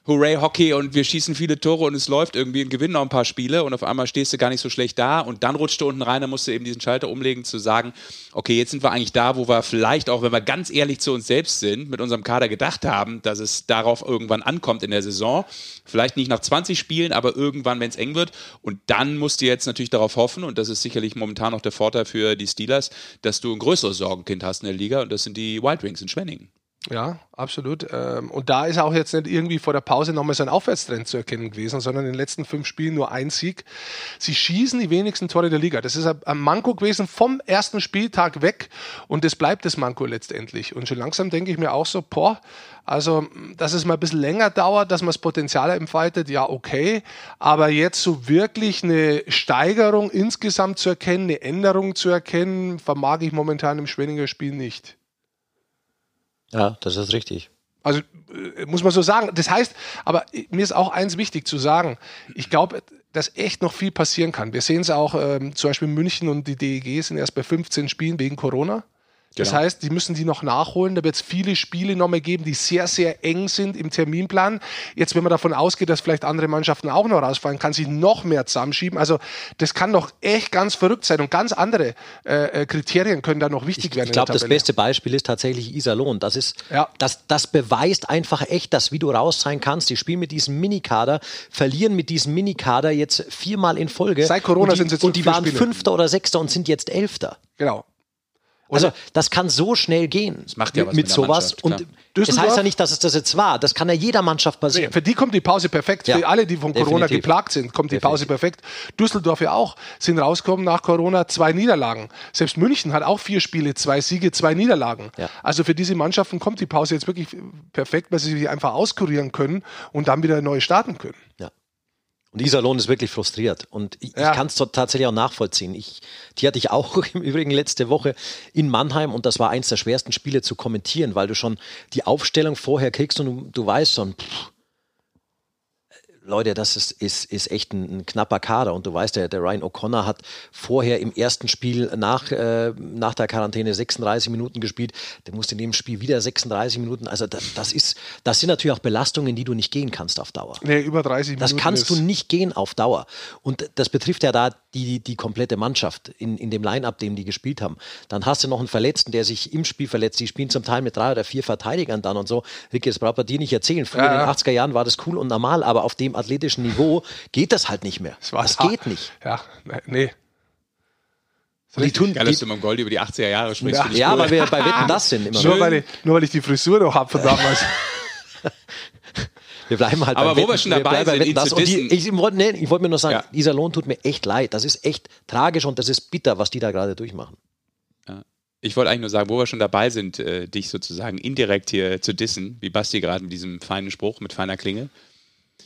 Hooray Hockey und wir schießen viele Tore und es läuft irgendwie und gewinnen noch ein paar Spiele und auf einmal stehst du gar nicht so schlecht da und dann rutscht du unten rein, dann musst du eben diesen Schalter umlegen, zu sagen, okay, jetzt sind wir eigentlich da, wo wir vielleicht auch, wenn wir ganz ehrlich zu uns selbst sind, mit unserem Kader gedacht haben, dass es darauf irgendwann ankommt in der Saison. Vielleicht nicht nach 20 Spielen, aber irgendwann, wenn es eng wird. Und dann musst du jetzt natürlich darauf hoffen, und das ist sicherlich momentan noch der Vorteil für die Steelers, dass du ein größeres Sorgenkind hast in der Liga und das sind die Wild Wings in Schwenningen. Ja, absolut. Ähm, Und da ist auch jetzt nicht irgendwie vor der Pause nochmal so ein Aufwärtstrend zu erkennen gewesen, sondern in den letzten fünf Spielen nur ein Sieg. Sie schießen die wenigsten Tore der Liga. Das ist ein Manko gewesen vom ersten Spieltag weg und das bleibt das Manko letztendlich. Und schon langsam denke ich mir auch so, boah, also, dass es mal ein bisschen länger dauert, dass man das Potenzial entfaltet, ja, okay. Aber jetzt so wirklich eine Steigerung insgesamt zu erkennen, eine Änderung zu erkennen, vermag ich momentan im Schwenninger Spiel nicht. Ja, das ist richtig. Also äh, muss man so sagen. Das heißt, aber mir ist auch eins wichtig zu sagen. Ich glaube, dass echt noch viel passieren kann. Wir sehen es auch, ähm, zum Beispiel München und die DEG sind erst bei 15 Spielen wegen Corona. Das Genau. heißt, die müssen die noch nachholen. Da wird es viele Spiele noch mehr geben, die sehr, sehr eng sind im Terminplan. Jetzt, wenn man davon ausgeht, dass vielleicht andere Mannschaften auch noch rausfallen, kann sich noch mehr zusammenschieben. Also das kann doch echt ganz verrückt sein. Und ganz andere äh, äh, Kriterien können da noch wichtig werden. Ich in der glaube, das beste Beispiel ist tatsächlich Iserlohn. Das ist, Ja. das, das beweist einfach echt, dass wie du raus sein kannst. Die spielen mit diesem Minikader, verlieren mit diesem Minikader jetzt viermal in Folge. Seit Corona die, sind sie jetzt Und die waren Spiele. Fünfter oder Sechster und sind jetzt Elfter. Genau. Also das kann so schnell gehen. Das macht ja mit, was mit mit sowas. Und Düsseldorf- heißt ja nicht, dass es das jetzt war. Das kann ja jeder Mannschaft Nee, passieren. für die kommt die Pause perfekt. Ja, für alle, die von Corona definitiv. geplagt sind, kommt die Pause perfekt. Düsseldorf ja auch. Sind rausgekommen nach Corona zwei Niederlagen. Selbst München hat auch vier Spiele, zwei Siege, zwei Niederlagen. Ja. Also für diese Mannschaften kommt die Pause jetzt wirklich perfekt, weil sie sich einfach auskurieren können und dann wieder neu starten können. Ja. Und Iserlohn ist wirklich frustriert. Und ich, Ja. ich kann es tatsächlich auch nachvollziehen. Ich, die hatte ich auch im Übrigen letzte Woche in Mannheim und das war eins der schwersten Spiele zu kommentieren, weil du schon die Aufstellung vorher kriegst und du, du weißt schon, pff, Leute, das ist, ist, ist echt ein, ein knapper Kader. Und du weißt, der, der Ryan O'Connor hat vorher im ersten Spiel nach, äh, nach der Quarantäne 36 Minuten gespielt. Der musste in dem Spiel wieder 36 Minuten. Also das, das, ist, das sind natürlich auch Belastungen, die du nicht gehen kannst auf Dauer. Nee, über 30 Das Minuten. kannst du nicht gehen auf Dauer. Und das betrifft ja da die, die komplette Mannschaft in, in dem Line-Up, dem die gespielt haben. Dann hast du noch einen Verletzten, der sich im Spiel verletzt. Die spielen zum Teil mit drei oder vier Verteidigern dann und so. Ricky, das braucht man dir nicht erzählen. Früher Ja, in den ja. 80er Jahren war das cool und normal, aber auf dem athletischen Niveau geht das halt nicht mehr. Das hart. geht nicht. Ja, ne- nee. Und die tun, Geil, dass du mit dem Gold über die 80er Jahre sprichst. Ja. Ja, cool. weil wir bei Wetten das sind immer. Nur weil, ich, nur weil ich die Frisur noch habe von damals. Wir bleiben halt Aber wo wir schon dabei bei sind, Wetten, das. Und die, ich wollte nee, ich wollte mir nur sagen, Ja. dieser Lohn tut mir echt leid. Das ist echt tragisch und das ist bitter, was die da gerade durchmachen. Ich wollte eigentlich nur sagen, wo wir schon dabei sind, äh, dich sozusagen indirekt hier zu dissen, wie Basti gerade mit diesem feinen Spruch, mit feiner Klinge.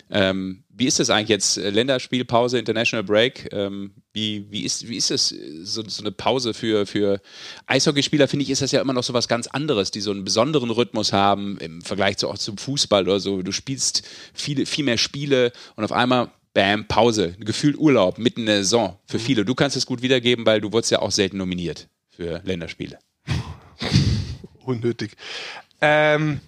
Ähm, wie ist das eigentlich jetzt? Äh, Länderspielpause, International Break. Ähm, wie, wie, ist, wie ist das, äh, so, so eine Pause für, für Eishockeyspieler? Finde ich, ist das ja immer noch so was ganz anderes, die so einen besonderen Rhythmus haben im Vergleich zu, auch zum Fußball oder so. Du spielst viele, viel mehr Spiele und auf einmal, bam, Pause. Gefühlt Urlaub mitten in der Saison für viele. Du kannst es gut wiedergeben, weil du wurdest ja auch selten nominiert für Länderspiele. Unnötig. Ähm,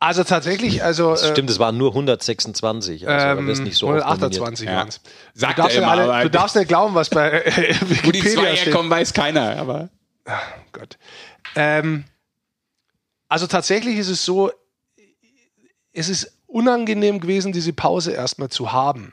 also tatsächlich, also. äh, Stimmt, es waren nur 126. Also Ähm, wirst nicht so oft 128 Ja. waren es. Du, er nicht immer, alle- du darfst nicht glauben, was bei äh, Wo die zwei steht. herkommen, weiß keiner, aber. Gott. Ähm, Also tatsächlich ist es so, es ist unangenehm gewesen, diese Pause erstmal zu haben,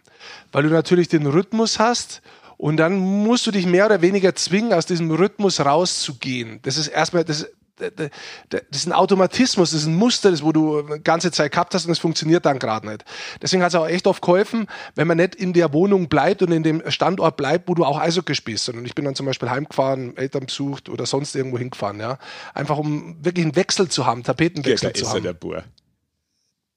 weil du natürlich den Rhythmus hast und dann musst du dich mehr oder weniger zwingen, aus diesem Rhythmus rauszugehen. Das ist erstmal, das, das ist ein Automatismus, das ist ein Muster, das wo du eine ganze Zeit gehabt hast und es funktioniert dann gerade nicht. Deswegen hat es auch echt oft geholfen, wenn man nicht in der Wohnung bleibt und in dem Standort bleibt, wo du auch Eishockey spielst. Sondern ich bin dann zum Beispiel heimgefahren, Eltern besucht oder sonst irgendwo hingefahren, ja. Einfach um wirklich einen Wechsel zu haben, Tapetenwechsel da zu haben. er, der Bur.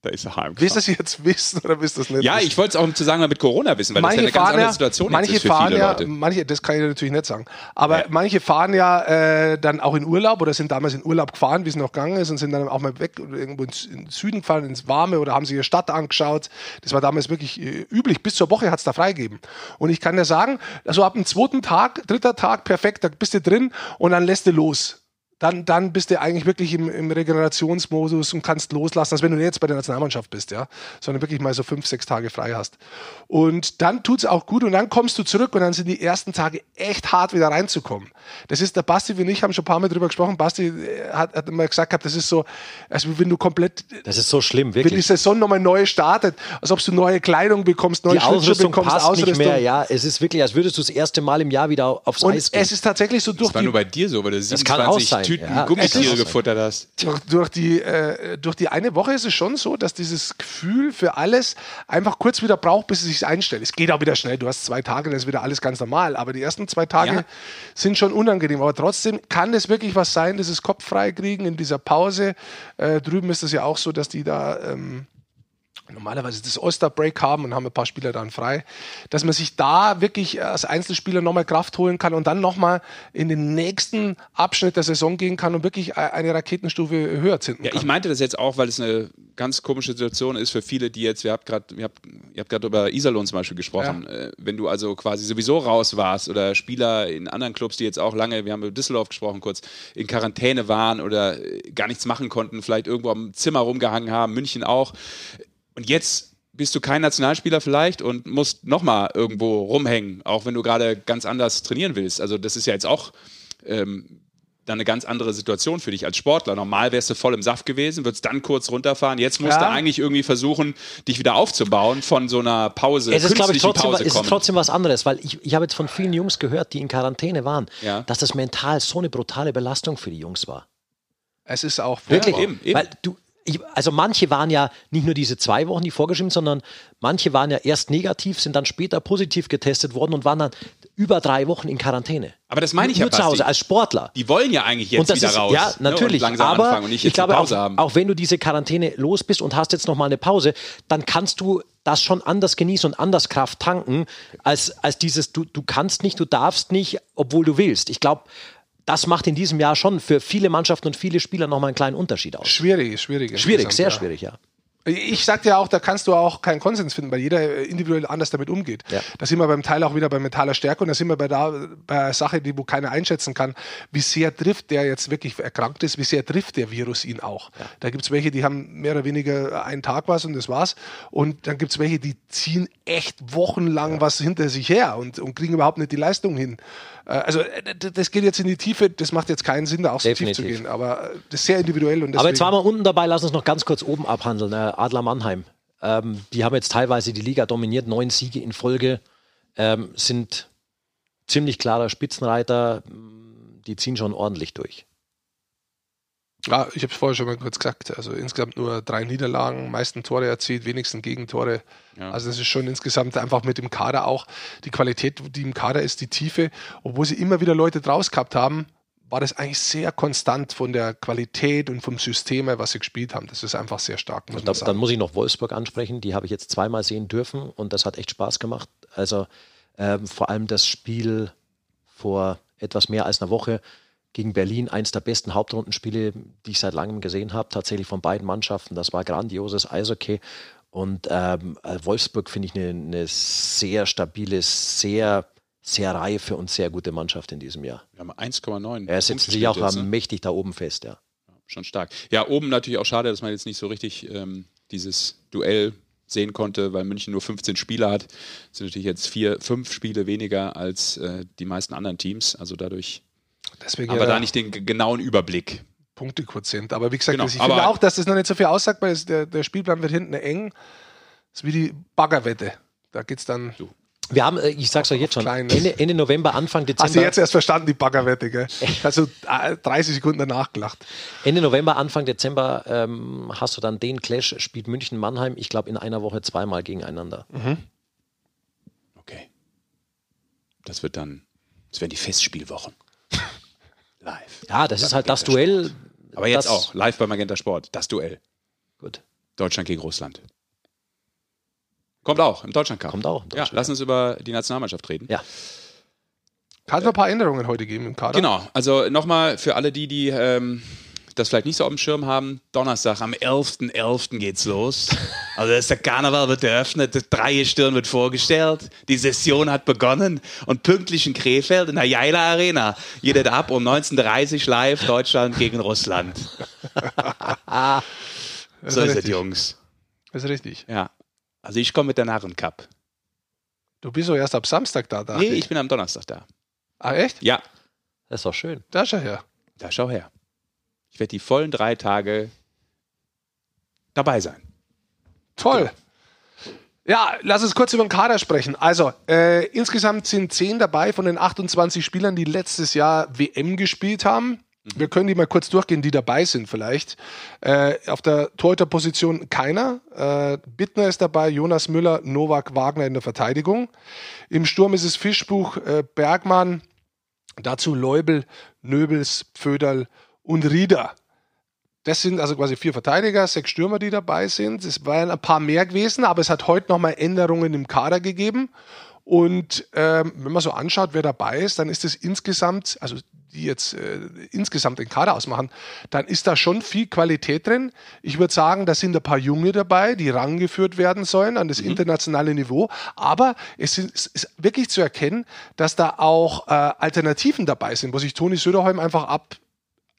Da ist er heimgefahren. Willst du das jetzt wissen oder willst du das nicht Ja, wissen? ich wollte es auch im Zusammenhang mit Corona wissen, weil das ja manche eine ganz andere ja, Situation manche ist für fahren viele ja, Leute. manche, das kann ich natürlich nicht sagen, aber Ja. manche fahren ja äh, dann auch in Urlaub oder sind damals in Urlaub gefahren, wie es noch gegangen ist und sind dann auch mal weg oder irgendwo ins, in den Süden gefahren, ins Warme oder haben sich ihre Stadt angeschaut. Das war damals wirklich äh, üblich. Bis zur Woche hat es da freigegeben. Und ich kann dir sagen, also ab dem zweiten Tag, dritter Tag, perfekt, da bist du drin und dann lässt du los. Dann, dann bist du eigentlich wirklich im, im Regenerationsmodus und kannst loslassen, als wenn du nicht jetzt bei der Nationalmannschaft bist, ja, sondern wirklich mal so fünf, sechs Tage frei hast. Und dann tut's auch gut und dann kommst du zurück und dann sind die ersten Tage echt hart wieder reinzukommen. Das ist der Basti und ich haben schon ein paar Mal drüber gesprochen. Basti äh, hat, hat immer gesagt gehabt, das ist so, als wenn du komplett Das ist so schlimm, wenn die wirklich. Saison nochmal neu startet, als ob du neue Kleidung bekommst, neue Die Ausrüstung bekommst, passt Ausrüstung. nicht mehr, ja. Es ist wirklich, als würdest du das erste Mal im Jahr wieder aufs Und Eis gehen. es ist tatsächlich so durch Das war nur bei dir so, weil du Das kann auch 27 sein, Tüten ja. Gummitiere gefuttert hast. durch, durch, die, äh, durch die eine Woche ist es schon so, dass dieses Gefühl für alles einfach kurz wieder braucht, bis es sich einstellt. Es geht auch wieder schnell. Du hast zwei Tage, dann ist wieder alles ganz normal. Aber die ersten zwei Tage Ja. sind schon unangenehm. Aber trotzdem kann es wirklich was sein, dieses Kopf frei kriegen in dieser Pause. Äh, drüben ist es ja auch so, dass die da. Ähm, normalerweise das All-Star-Break haben und haben ein paar Spieler dann frei, dass man sich da wirklich als Einzelspieler nochmal Kraft holen kann und dann nochmal in den nächsten Abschnitt der Saison gehen kann und wirklich eine Raketenstufe höher zünden Ja, kann. ich meinte das jetzt auch, weil es eine ganz komische Situation ist für viele, die jetzt, wir habt grad, ihr habt ihr habt gerade über Iserlohn zum Beispiel gesprochen, äh, wenn du also quasi sowieso raus warst oder Spieler in anderen Clubs, die jetzt auch lange, wir haben über Düsseldorf gesprochen kurz, in Quarantäne waren oder äh, gar nichts machen konnten, vielleicht irgendwo am Zimmer rumgehangen haben, München auch. Und jetzt bist du kein Nationalspieler vielleicht und musst nochmal irgendwo rumhängen, auch wenn du gerade ganz anders trainieren willst. Also das ist ja jetzt auch ähm, dann eine ganz andere Situation für dich als Sportler. Normal wärst du voll im Saft gewesen, würdest dann kurz runterfahren. Jetzt musst Ja. du eigentlich irgendwie versuchen, dich wieder aufzubauen von so einer Pause, Es ist, glaube ich, trotzdem, Pause es ist trotzdem was anderes, weil ich, ich habe jetzt von vielen Jungs gehört, die in Quarantäne waren, Ja. dass das mental so eine brutale Belastung für die Jungs war. Es ist auch Wirklich, Ja, eben, eben. weil du, ich, also manche waren ja nicht nur diese zwei Wochen, die vorgeschrieben, sondern manche waren ja erst negativ, sind dann später positiv getestet worden und waren dann über drei Wochen in Quarantäne. Aber das meine ich ja, Nur zu Hause als Sportler. Die wollen ja eigentlich jetzt wieder ist, raus. Ja, ne, natürlich. Und langsam aber anfangen und nicht ich jetzt glaube, eine Pause auch, haben. auch wenn du diese Quarantäne los bist und hast jetzt noch mal eine Pause, dann kannst du das schon anders genießen und anders Kraft tanken, als, als dieses, du, du kannst nicht, du darfst nicht, obwohl du willst. Ich glaube, das macht in diesem Jahr schon für viele Mannschaften und viele Spieler nochmal einen kleinen Unterschied aus. schwierig, schwierig. Schwierig, sehr ja. schwierig, ja. Ich sagte ja auch, da kannst du auch keinen Konsens finden, weil jeder individuell anders damit umgeht. Ja. Da sind wir beim Teil auch wieder bei mentaler Stärke und da sind wir bei der bei einer Sache, die wo keiner einschätzen kann, wie sehr trifft der jetzt wirklich erkrankt ist, wie sehr trifft der Virus ihn auch. Da gibt es welche, die haben mehr oder weniger einen Tag was und das war's. Und dann gibt es welche, die ziehen echt wochenlang was hinter sich her und, und kriegen überhaupt nicht die Leistung hin. Äh, Also äh, das geht jetzt in die Tiefe, das macht jetzt keinen Sinn, da auch so tief zu Definitiv. gehen. Aber äh, das ist sehr individuell. Und Aber jetzt waren wir unten dabei, lass uns noch ganz kurz oben abhandeln. Adler Mannheim. Ähm, die haben jetzt teilweise die Liga dominiert, neun Siege in Folge, ähm, sind ziemlich klarer Spitzenreiter, die ziehen schon ordentlich durch. Ja, ich habe es vorher schon mal kurz gesagt. Also insgesamt nur drei Niederlagen, meisten Tore erzielt, wenigsten Gegentore. Ja. Also das ist schon insgesamt einfach mit dem Kader auch die Qualität, die im Kader ist, die Tiefe. Obwohl sie immer wieder Leute draus gehabt haben, war das eigentlich sehr konstant von der Qualität und vom System her, was sie gespielt haben. Das ist einfach sehr stark, muss Da, dann muss ich noch Wolfsburg ansprechen, die habe ich jetzt zweimal sehen dürfen und das hat echt Spaß gemacht. Also ähm, vor allem das Spiel vor etwas mehr als einer Woche gegen Berlin, eins der besten Hauptrundenspiele, die ich seit langem gesehen habe, tatsächlich von beiden Mannschaften. Das war grandioses Eishockey. Und ähm, äh, Wolfsburg finde ich eine, eine sehr stabile, sehr, sehr reife und sehr gute Mannschaft in diesem Jahr. Wir haben 1,9. Er setzt sich auch jetzt, ne? mächtig da oben fest, ja. Schon stark. Ja, oben natürlich auch schade, dass man jetzt nicht so richtig ähm, dieses Duell sehen konnte, weil München nur 15 Spieler hat. Das sind natürlich jetzt vier, fünf Spiele weniger als äh, die meisten anderen Teams. Also dadurch Deswegen haben wir ja da nicht den genauen Überblick. Punktequotient. Aber wie gesagt, Genau, ich aber- finde auch, dass das noch nicht so viel aussagt, weil der, der Spielplan wird hinten eng. Das ist wie die Baggerwette. Da geht es dann. Wir haben, äh, ich sag's euch jetzt schon. Ende, Ende November, Anfang Hast du Dezember, jetzt erst verstanden, die Baggerwette, gell? Also äh, 30 Sekunden danach gelacht. Ende November, Anfang Dezember ähm, hast du dann den Clash, spielt München Mannheim, ich glaube in einer Woche zweimal gegeneinander. Okay. Das wird dann, das werden die Festspielwochen. Live. Ja, das ist halt das Duell. Aber jetzt das, auch, live bei Magenta Sport, das Duell. Gut. Deutschland gegen Russland. Kommt auch im Deutschland Cup. Kommt auch im Ja, lass uns über die Nationalmannschaft reden. Ja. Kann es noch ein paar Änderungen heute geben im Kader? Genau, also nochmal für alle die, die ähm, das vielleicht nicht so auf dem Schirm haben, Donnerstag am 11.11. geht's los. Also das ist der Karneval wird eröffnet, das Dreigestirn wird vorgestellt, die Session hat begonnen und pünktlich in Krefeld in der Jaila Arena geht es ab um 19.30 Uhr live Deutschland gegen Russland. Das So ist es, richtig. Jungs. Das ist richtig. Ja. Also ich komme mit der Narrencup. Du bist doch erst ab Samstag da. dachte Nee, ich bin am Donnerstag da. Ah, echt? Ja, Das ist doch schön. Da ist er her. da schau her. Ich werde die vollen drei Tage dabei sein. Toll. Ja, lass uns kurz über den Kader sprechen. Also, äh, insgesamt sind zehn dabei von den 28 Spielern, die letztes Jahr WM gespielt haben. Wir können die mal kurz durchgehen, die dabei sind vielleicht. Äh, auf der Torhüterposition keiner. Äh, Bittner ist dabei, Jonas Müller, Novak Wagner in der Verteidigung. Im Sturm ist es Fischbuch, äh, Bergmann, dazu Leubel, Nöbels, Pföderl und Rieder. Das sind also quasi vier Verteidiger, sechs Stürmer, die dabei sind. Es waren ein paar mehr gewesen, aber es hat heute nochmal Änderungen im Kader gegeben. Und ähm, wenn man so anschaut, wer dabei ist, dann ist es insgesamt, also die jetzt äh, insgesamt den Kader ausmachen, dann ist da schon viel Qualität drin. Ich würde sagen, da sind ein paar Junge dabei, die rangeführt werden sollen an das internationale Niveau. Aber es ist, es ist wirklich zu erkennen, dass da auch äh, Alternativen dabei sind, wo sich Toni Söderholm einfach ab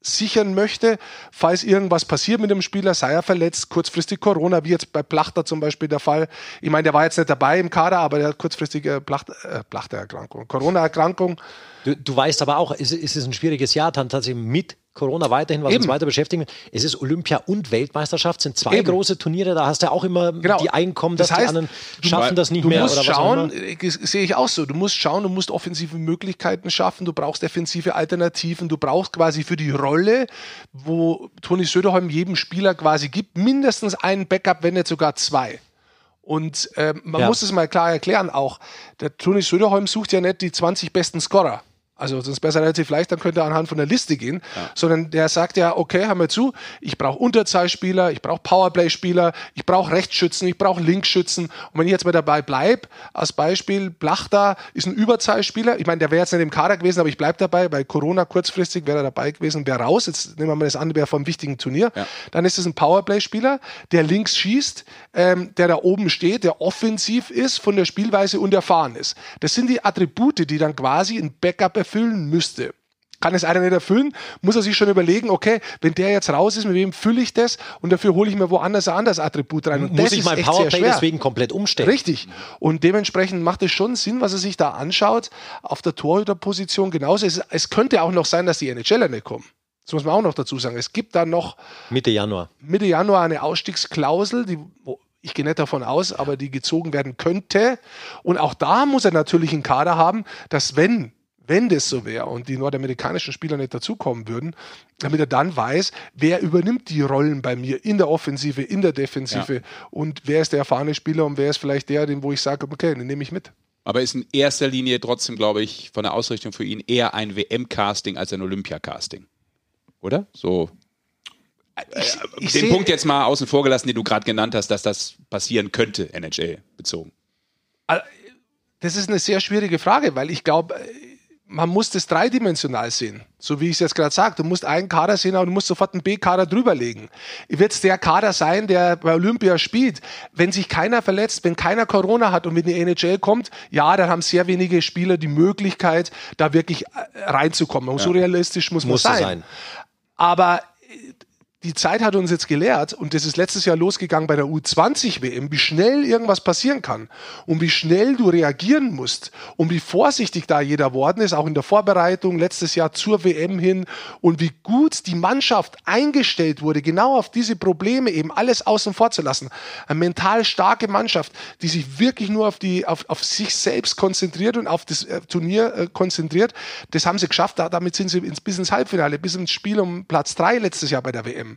sichern möchte, falls irgendwas passiert mit dem Spieler, sei er verletzt, kurzfristig Corona, wie jetzt bei Plachter zum Beispiel der Fall. Ich meine, der war jetzt nicht dabei im Kader, aber der hat kurzfristige Placht, äh, Plachtererkrankung, Corona-Erkrankung. Du, du weißt aber auch, es, es ist ein schwieriges Jahr, dann tatsächlich mit Corona weiterhin, was Eben. uns weiter beschäftigen. wird. Es ist Olympia und Weltmeisterschaft, sind zwei Eben. große Turniere, da hast du auch immer Genau. die Einkommen, dass Das die heißt, anderen du- schaffen das nicht du mehr musst oder was auch schauen, äh, sehe ich auch so, du musst schauen, du musst offensive Möglichkeiten schaffen, du brauchst defensive Alternativen, du brauchst quasi für die Rolle, wo Toni Söderholm jedem Spieler quasi gibt, mindestens einen Backup, wenn nicht sogar zwei. Und ähm, man Ja. muss es mal klar erklären auch, der Toni Söderholm sucht ja nicht die 20 besten Scorer. Also sonst besser relativ leicht, dann könnte er anhand von der Liste gehen. Sondern der sagt ja, okay, hör mal zu, ich brauche Unterzahlspieler, ich brauche Powerplay-Spieler, ich brauche Rechtsschützen, ich brauche Linksschützen. Und wenn ich jetzt mal dabei bleibe, als Beispiel, Plachter ist ein Überzahlspieler. Ich meine, der wäre jetzt nicht im Kader gewesen, aber ich bleibe dabei, bei Corona kurzfristig wäre er dabei gewesen, wäre raus. Jetzt nehmen wir mal das an, wäre vom wichtigen Turnier. Dann ist es ein Powerplay-Spieler, der links schießt, ähm, der da oben steht, der offensiv ist, von der Spielweise und erfahren ist. Das sind die Attribute, die dann quasi ein Backup erfüllen müsste. Kann es einer nicht erfüllen, muss er sich schon überlegen, okay, wenn der jetzt raus ist, mit wem fülle ich das und dafür hole ich mir woanders ein anderes Attribut rein. Und Muss das ich mein Powerplay deswegen komplett umstellen? Richtig. Und dementsprechend macht es schon Sinn, was er sich da anschaut, auf der Torhüterposition genauso. Es, es könnte auch noch sein, dass die NHLer nicht kommen. Das muss man auch noch dazu sagen. Es gibt da noch Mitte Januar. Mitte Januar eine Ausstiegsklausel, die, ich gehe nicht davon aus, aber die gezogen werden könnte. Und auch da muss er natürlich einen Kader haben, dass wenn, wenn das so wäre und die nordamerikanischen Spieler nicht dazukommen würden, damit er dann weiß, wer übernimmt die Rollen bei mir in der Offensive, in der Defensive und wer ist der erfahrene Spieler und wer ist vielleicht der, den wo ich sage, okay, den nehme ich mit. Aber ist in erster Linie trotzdem, glaube ich, von der Ausrichtung für ihn eher ein WM-Casting als ein Olympia-Casting. Oder? So. Ich, ich den Punkt jetzt mal außen vor gelassen, den du gerade genannt hast, dass das passieren könnte, NHL bezogen. Das ist eine sehr schwierige Frage, weil ich glaube, man muss das dreidimensional sehen. So wie ich es jetzt gerade sage. Du musst einen Kader sehen, aber du musst sofort einen B-Kader drüberlegen. Wird es der Kader sein, der bei Olympia spielt? Wenn sich keiner verletzt, wenn keiner Corona hat und wenn die NHL kommt, ja, dann haben sehr wenige Spieler die Möglichkeit, da wirklich äh, reinzukommen. Und so realistisch muss man Muss sein. sein. Aber äh, die Zeit hat uns jetzt gelehrt, und das ist letztes Jahr losgegangen bei der U20-WM, wie schnell irgendwas passieren kann und wie schnell du reagieren musst und wie vorsichtig da jeder worden ist, auch in der Vorbereitung letztes Jahr zur WM hin und wie gut die Mannschaft eingestellt wurde, genau auf diese Probleme eben alles außen vor zu lassen. Eine mental starke Mannschaft, die sich wirklich nur auf, die, auf, auf sich selbst konzentriert und auf das äh, Turnier äh, konzentriert. Das haben sie geschafft, damit sind sie ins, bis ins Halbfinale, bis ins Spiel um Platz drei letztes Jahr bei der WM.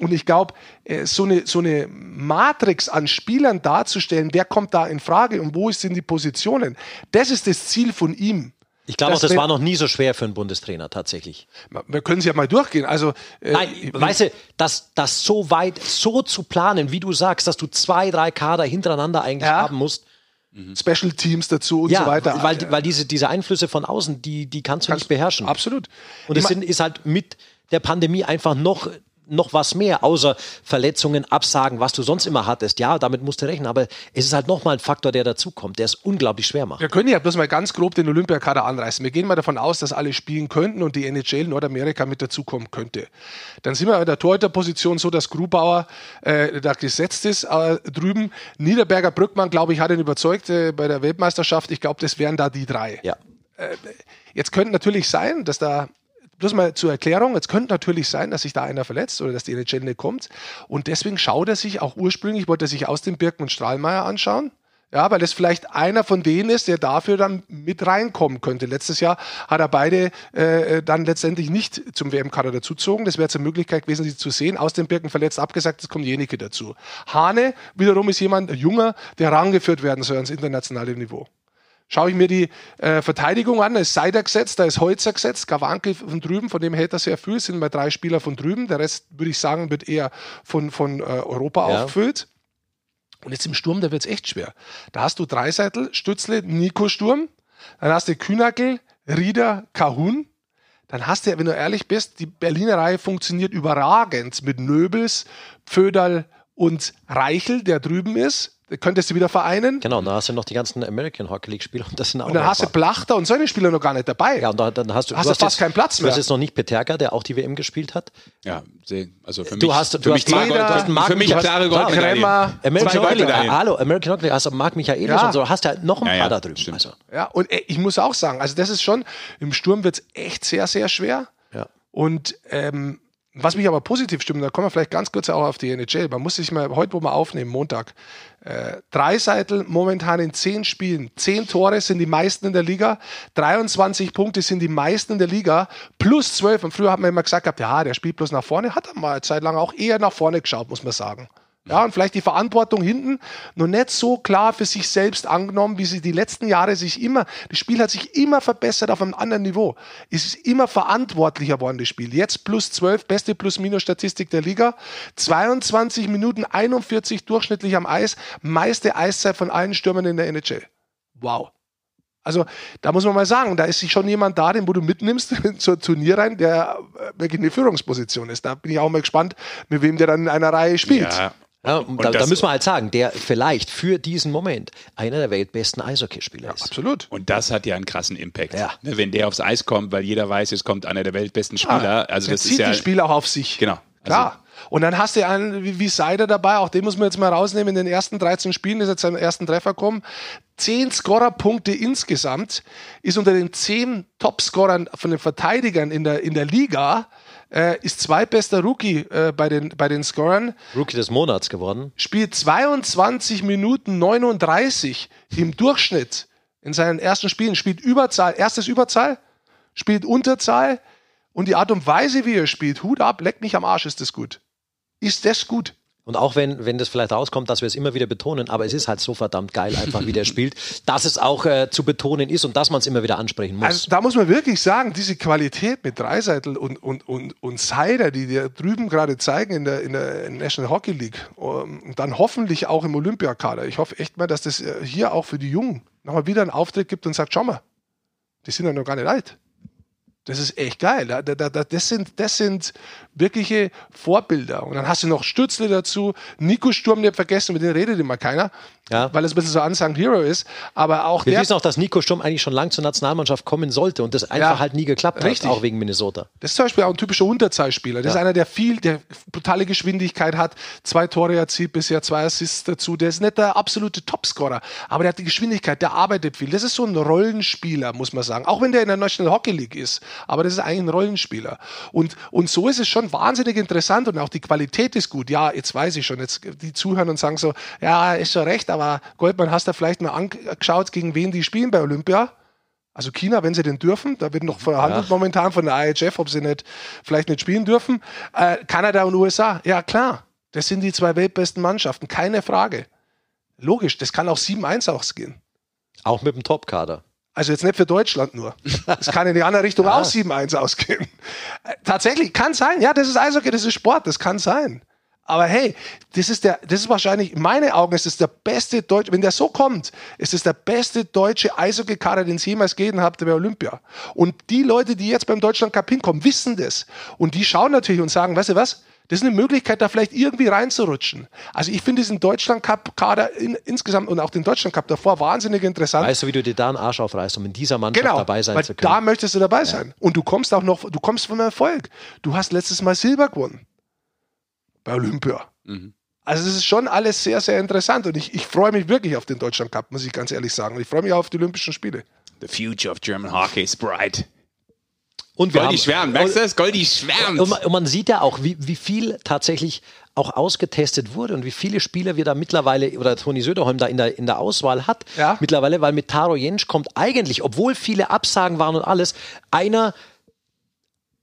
Und ich glaube, äh, so eine, so eine Matrix an Spielern darzustellen, wer kommt da in Frage und wo sind die Positionen, das ist das Ziel von ihm. Ich glaube auch, das war noch nie so schwer für einen Bundestrainer tatsächlich. Wir können es ja mal durchgehen. Also, äh, Nein, weißt du, das, das so weit, so zu planen, wie du sagst, dass du zwei, drei Kader hintereinander eigentlich ja. haben musst. Mhm. Special Teams dazu und ja, so weiter. Weil, weil diese, diese Einflüsse von außen, die, die kannst du kannst, nicht beherrschen. Absolut. Und es ist halt mit der Pandemie einfach noch noch was mehr, außer Verletzungen, Absagen, was du sonst immer hattest. Ja, damit musst du rechnen, aber es ist halt nochmal ein Faktor, der dazukommt, der es unglaublich schwer macht. Wir können ja bloß mal ganz grob den Olympiakader anreißen. Wir gehen mal davon aus, dass alle spielen könnten und die NHL Nordamerika mit dazukommen könnte. Dann sind wir in der Torhüterposition so, dass Grubauer äh, da gesetzt ist äh, drüben. Niederberger Brückmann, glaube ich, hat ihn überzeugt äh, bei der Weltmeisterschaft. Ich glaube, das wären da die drei. Ja. Äh, jetzt könnte natürlich sein, dass da bloß mal zur Erklärung, es könnte natürlich sein, dass sich da einer verletzt oder dass die NHL nicht kommt. Und deswegen schaut er sich auch ursprünglich, wollte er sich aus dem Birken und Strahlmeier anschauen. Ja, weil es vielleicht einer von denen ist, der dafür dann mit reinkommen könnte. Letztes Jahr hat er beide äh, dann letztendlich nicht zum WM-Kader dazuzogen. Das wäre jetzt eine Möglichkeit gewesen, sie zu sehen. Aus dem Birken verletzt abgesagt, es kommt Jenike dazu. Hane wiederum ist jemand, Junger, der rangeführt werden soll ans internationale Niveau. Schaue ich mir die äh, Verteidigung an, da ist Seider gesetzt, da ist Holzer gesetzt, Gawanke von drüben, von dem hält er sehr viel, sind mal drei Spieler von drüben, der Rest, würde ich sagen, wird eher von, von äh, Europa ja. aufgefüllt. Und jetzt im Sturm, da wird es echt schwer. Da hast du Dreiseitel, Stützle, Nico Sturm, dann hast du Kühnackel, Rieder, Kahun, dann hast du, wenn du ehrlich bist, die Berliner Reihe funktioniert überragend mit Nöbels, Pföderl und Reichel, der drüben ist könntest du wieder vereinen. Genau, und dann hast du noch die ganzen American Hockey League Spieler und das sind auch Und dann hast du Plachter und solche Spieler noch gar nicht dabei. Ja, und dann hast du, hast du hast fast jetzt, keinen Platz mehr. Du hast jetzt noch nicht Peterka, der auch die WM gespielt hat. Ja, also für mich. Du hast, du für hast mich jeder, Mark, für mich klare Goldmedaille. American Hockey League, hallo, American Hockey League, hast du Marc Michaelis ja. und so, hast ja noch ein ja, paar ja, da drüben. Also. Ja, und äh, ich muss auch sagen, also das ist schon, im Sturm wird es echt sehr, sehr schwer. Ja. Und ähm, was mich aber positiv stimmt, da kommen wir vielleicht ganz kurz auch auf die NHL. Man muss sich mal heute, wo wir aufnehmen, Montag, äh, Dreiseitel momentan in zehn Spielen. Zehn Tore sind die meisten in der Liga. 23 Punkte sind die meisten in der Liga. Plus zwölf. Und früher hat man immer gesagt, gehabt, ja, der spielt bloß nach vorne. Hat er mal eine Zeit lang auch eher nach vorne geschaut, muss man sagen. Ja, und vielleicht die Verantwortung hinten noch nicht so klar für sich selbst angenommen, wie sie die letzten Jahre sich immer, das Spiel hat sich immer verbessert auf einem anderen Niveau. Es ist immer verantwortlicher geworden, das Spiel. Jetzt plus 12, beste Plus-Minus-Statistik der Liga. 22 Minuten 41 durchschnittlich am Eis, meiste Eiszeit von allen Stürmern in der NHL. Wow. Also da muss man mal sagen, da ist schon jemand da, den wo du mitnimmst zur Turnier rein, der wirklich eine Führungsposition ist. Da bin ich auch mal gespannt, mit wem der dann in einer Reihe spielt. Ja, ja, da, da, müssen wir halt sagen, der vielleicht für diesen Moment einer der weltbesten Eishockeyspieler ist. absolut. Und das hat ja einen krassen Impact. Ja. Ne, wenn der aufs Eis kommt, weil jeder weiß, es kommt einer der weltbesten Spieler. Ah, also das zieht ist ja, das Spiel auch auf sich. Genau. Klar. Also, und dann hast du einen wie, wie Seider dabei, auch den muss man jetzt mal rausnehmen. In den ersten 13 Spielen ist jetzt seinen ersten Treffer gekommen. 10 Scorerpunkte insgesamt, ist unter den 10 Topscorern von den Verteidigern in der, in der Liga äh, ist zweitbester Rookie äh, bei, den, bei den Scorern. Rookie des Monats geworden. Spielt 22 Minuten 39 im Durchschnitt in seinen ersten Spielen. Spielt Überzahl, erstes Überzahl, spielt Unterzahl und die Art und Weise, wie er spielt, Hut ab, leckt mich am Arsch, ist das gut. Ist das gut? Und auch wenn, wenn das vielleicht rauskommt, dass wir es immer wieder betonen, aber es ist halt so verdammt geil, einfach wie der spielt, dass es auch äh, zu betonen ist und dass man es immer wieder ansprechen muss. Also da muss man wirklich sagen, diese Qualität mit Dreiseitel und, und, und, und Seider, die dir drüben gerade zeigen in der, in der National Hockey League um, und dann hoffentlich auch im Olympiakader. Ich hoffe echt mal, dass das äh, hier auch für die Jungen nochmal wieder einen Auftritt gibt und sagt, schau mal, die sind ja noch gar nicht alt. Das ist echt geil. Das sind, das sind wirkliche Vorbilder. Und dann hast du noch Stützle dazu, Nico Sturm, nicht vergessen, mit denen redet immer keiner. Ja. weil so ein bisschen so Unsung Hero ist. Aber auch Wir der, wissen auch, dass Nico Sturm eigentlich schon lang zur Nationalmannschaft kommen sollte und das einfach Ja, halt nie geklappt richtig. hat, auch wegen Minnesota. das ist zum Beispiel auch ein typischer Unterzahlspieler. Das ist einer, der viel, der brutale Geschwindigkeit hat, zwei Tore erzielt, bisher zwei Assists dazu. Der ist nicht der absolute Topscorer, aber der hat die Geschwindigkeit, der arbeitet viel. Das ist so ein Rollenspieler, muss man sagen. Auch wenn der in der National Hockey League ist, aber das ist eigentlich ein Rollenspieler. Und, und so ist es schon wahnsinnig interessant und auch die Qualität ist gut. Ja, jetzt weiß ich schon, jetzt die zuhören und sagen so, ja, ist schon recht, aber Goldmann, hast du vielleicht mal angeschaut, gegen wen die spielen bei Olympia? Also China, wenn sie denn dürfen, da wird noch verhandelt momentan von der IHF, ob sie nicht vielleicht nicht spielen dürfen. Äh, Kanada und USA, ja klar, das sind die zwei weltbesten Mannschaften, keine Frage. Logisch, das kann auch 7-1 ausgehen. Auch mit dem Top-Kader. Also jetzt nicht für Deutschland nur. Das kann in die andere Richtung auch 7-1 ausgehen. Äh, Tatsächlich, kann sein. Ja, das ist Eishockey, das ist Sport, das kann sein. Aber hey, das ist der, das ist wahrscheinlich, in meinen Augen ist es der beste deutsche, wenn der so kommt, ist es der beste deutsche Eishockey-Kader, den es jemals gegeben hat bei Olympia. Und die Leute, die jetzt beim Deutschland Cup hinkommen, wissen das. Und die schauen natürlich und sagen, weißt du was? Das ist eine Möglichkeit, da vielleicht irgendwie reinzurutschen. Also ich finde diesen Deutschland Cup-Kader in, insgesamt und auch den Deutschland Cup davor wahnsinnig interessant. Weißt du, wie du dir da einen Arsch aufreißt, um in dieser Mannschaft Genau, dabei sein zu können? da möchtest du dabei sein. Und du kommst auch noch, du kommst vom Erfolg. Du hast letztes Mal Silber gewonnen. Bei Olympia. Mhm. Also es ist schon alles sehr, sehr interessant und ich, ich freue mich wirklich auf den Deutschland Cup, muss ich ganz ehrlich sagen. Und ich freue mich auch auf die Olympischen Spiele. The future of German hockey is bright. und wir Goldi haben- schwärmt, merkst du das? Goldi schwärmt. Und man, und man sieht ja auch, wie, wie viel tatsächlich auch ausgetestet wurde und wie viele Spieler wir da mittlerweile oder Toni Söderholm da in der, in der Auswahl hat. Ja. Mittlerweile, weil mit Taro Jensch kommt eigentlich, obwohl viele Absagen waren und alles, einer,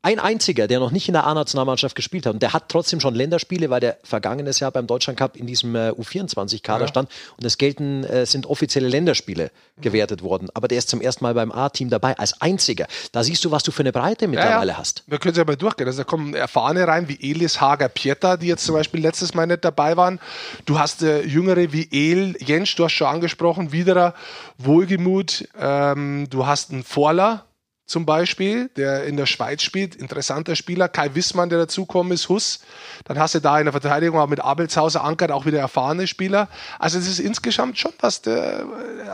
ein einziger, der noch nicht in der A-Nationalmannschaft gespielt hat. Und der hat trotzdem schon Länderspiele, weil der vergangenes Jahr beim Deutschland Cup in diesem äh, U24-Kader stand. Und es gelten, äh, sind offizielle Länderspiele gewertet worden. Aber der ist zum ersten Mal beim A-Team dabei, als einziger. Da siehst du, was du für eine Breite mittlerweile hast. Wir können es ja mal durchgehen. Also da kommen Erfahrene rein, wie Elis Hager Pieter, die jetzt zum Beispiel letztes Mal nicht dabei waren. Du hast äh, Jüngere wie El, Jens, du hast schon angesprochen, Widerer, Wohlgemut. Ähm, du hast einen Vorler zum Beispiel, der in der Schweiz spielt, interessanter Spieler. Kai Wissmann, der dazukommen ist, Huss. Dann hast du da in der Verteidigung auch mit Abelshauser Ankert auch wieder erfahrene Spieler. Also es ist insgesamt schon was, der,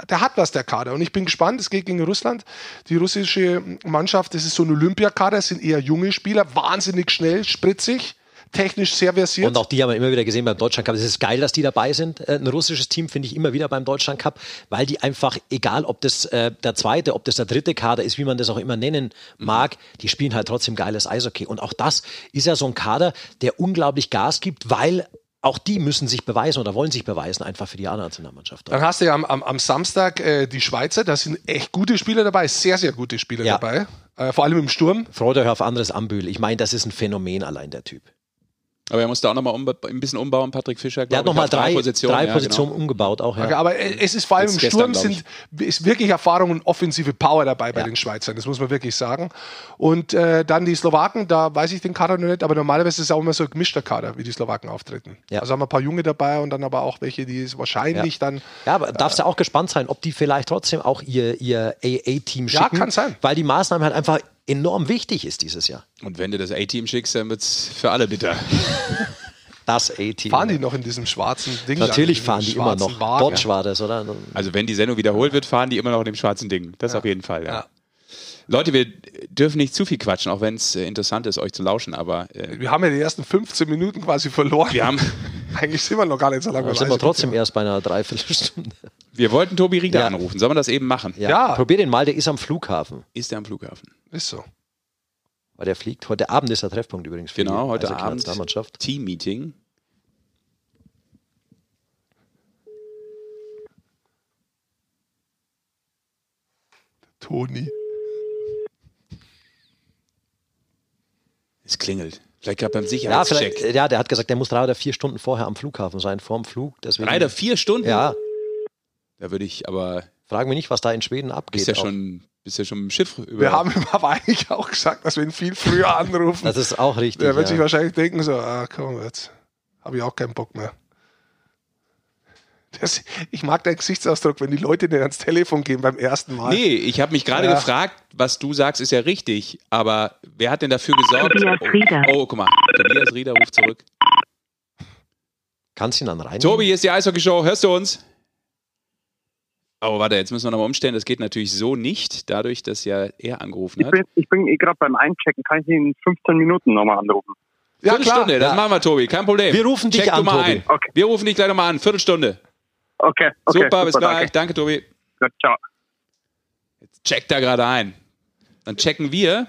der hat was, der Kader. Und ich bin gespannt, es geht gegen Russland. Die russische Mannschaft, das ist so ein Olympiakader, es sind eher junge Spieler, wahnsinnig schnell, spritzig, technisch sehr versiert. Und auch die haben wir immer wieder gesehen beim Deutschland Cup. Es ist geil, dass die dabei sind. Äh, Ein russisches Team finde ich immer wieder beim Deutschland Cup, weil die einfach, egal ob das äh, der zweite, ob das der dritte Kader ist, wie man das auch immer nennen mag, die spielen halt trotzdem geiles Eishockey. Und auch das ist ja so ein Kader, der unglaublich Gas gibt, weil auch die müssen sich beweisen oder wollen sich beweisen, einfach für die A-Nationalmannschaft. Dann hast du ja am, am, am Samstag äh, die Schweizer, da sind echt gute Spieler dabei, sehr, sehr gute Spieler Ja. dabei. Äh, vor allem im Sturm. Freude auf anderes Ambühl. Ich meine, das ist ein Phänomen allein, der Typ. Aber er musste auch noch mal umba- ein bisschen umbauen, Patrick Fischer. Der hat nochmal auf drei, Positionen. drei ja, Positionen genau. umgebaut, auch. Ja. Okay, aber äh, es ist vor allem Jetzt im gestern, Sturm glaub sind, ist wirklich Erfahrung und offensive Power dabei bei Ja. den Schweizern, das muss man wirklich sagen. Und äh, dann die Slowaken, da weiß ich den Kader noch nicht, aber normalerweise ist es auch immer so ein gemischter Kader, wie die Slowaken auftreten. Ja. Also haben wir ein paar Junge dabei und dann aber auch welche, die es wahrscheinlich dann. Ja, aber darfst du auch gespannt sein, ob die vielleicht trotzdem auch ihr, ihr AA-Team Ja, schicken. kann sein. Weil die Maßnahme halt einfach enorm wichtig ist dieses Jahr. Und wenn du das A-Team schickst, dann wird es für alle bitter. Das A-Team. Fahren die noch in diesem schwarzen Ding? Natürlich fahren die immer noch. Wagen? Dodge war das, oder? Also wenn die Sendung wiederholt wird, fahren die immer noch in dem schwarzen Ding. Das auf jeden Fall, ja. Ja. Leute, wir dürfen nicht zu viel quatschen, auch wenn es äh, interessant ist, euch zu lauschen, aber äh, Wir haben ja die ersten 15 Minuten quasi verloren. wir haben, Eigentlich sind wir noch gar nicht so lange beim sind wir trotzdem erst bei einer Dreiviertelstunde. wir wollten Tobi Rieger Ja. anrufen. Sollen wir das eben machen? Ja. Ja. Probier den mal, der ist am Flughafen. Ist der am Flughafen? Ist so. Weil der fliegt. Heute Abend ist der Treffpunkt übrigens. für Genau, heute Abend. Team-Meeting. Toni. Es klingelt. Vielleicht gerade beim Ja, Sicherheitscheck. vielleicht, ja, der hat gesagt, der muss drei oder vier Stunden vorher am Flughafen sein, vorm Flug. Deswegen, Drei oder vier Stunden? Ja, Da würde ich aber, frag mich nicht, was da in Schweden abgeht. bist ja auch. schon, bist ja schon im Schiff über. Wir haben ihm aber eigentlich auch gesagt, dass wir ihn viel früher anrufen. Das ist auch richtig. Der wird sich ja. wahrscheinlich denken, so, ah, komm, jetzt habe ich auch keinen Bock mehr. Das, ich mag deinen Gesichtsausdruck, wenn die Leute dir ans Telefon gehen beim ersten Mal. Nee, ich habe mich gerade Ja. gefragt, was du sagst, ist ja richtig. Aber wer hat denn dafür gesorgt? Tobias Rieder. Oh, oh, guck mal. Tobias Rieder ruft zurück. Kannst du ihn dann rein? Tobi, hier ist die Eishockey-Show. Hörst du uns? Oh, warte, jetzt müssen wir nochmal umstellen. Das geht natürlich so nicht, dadurch, dass ja er angerufen Ich hat. bin, ich bin gerade beim Einchecken. Kann ich ihn in 15 Minuten nochmal anrufen? Ja, Viertelstunde, das Ja. machen wir, Tobi, kein Problem. Wir rufen dich Check du an, mal Tobi. ein. Okay. Wir rufen dich gleich nochmal an. Viertelstunde. Okay, okay. super, bis gleich. Danke. Danke, Tobi. Gut, ciao. Checkt da gerade ein. Dann checken wir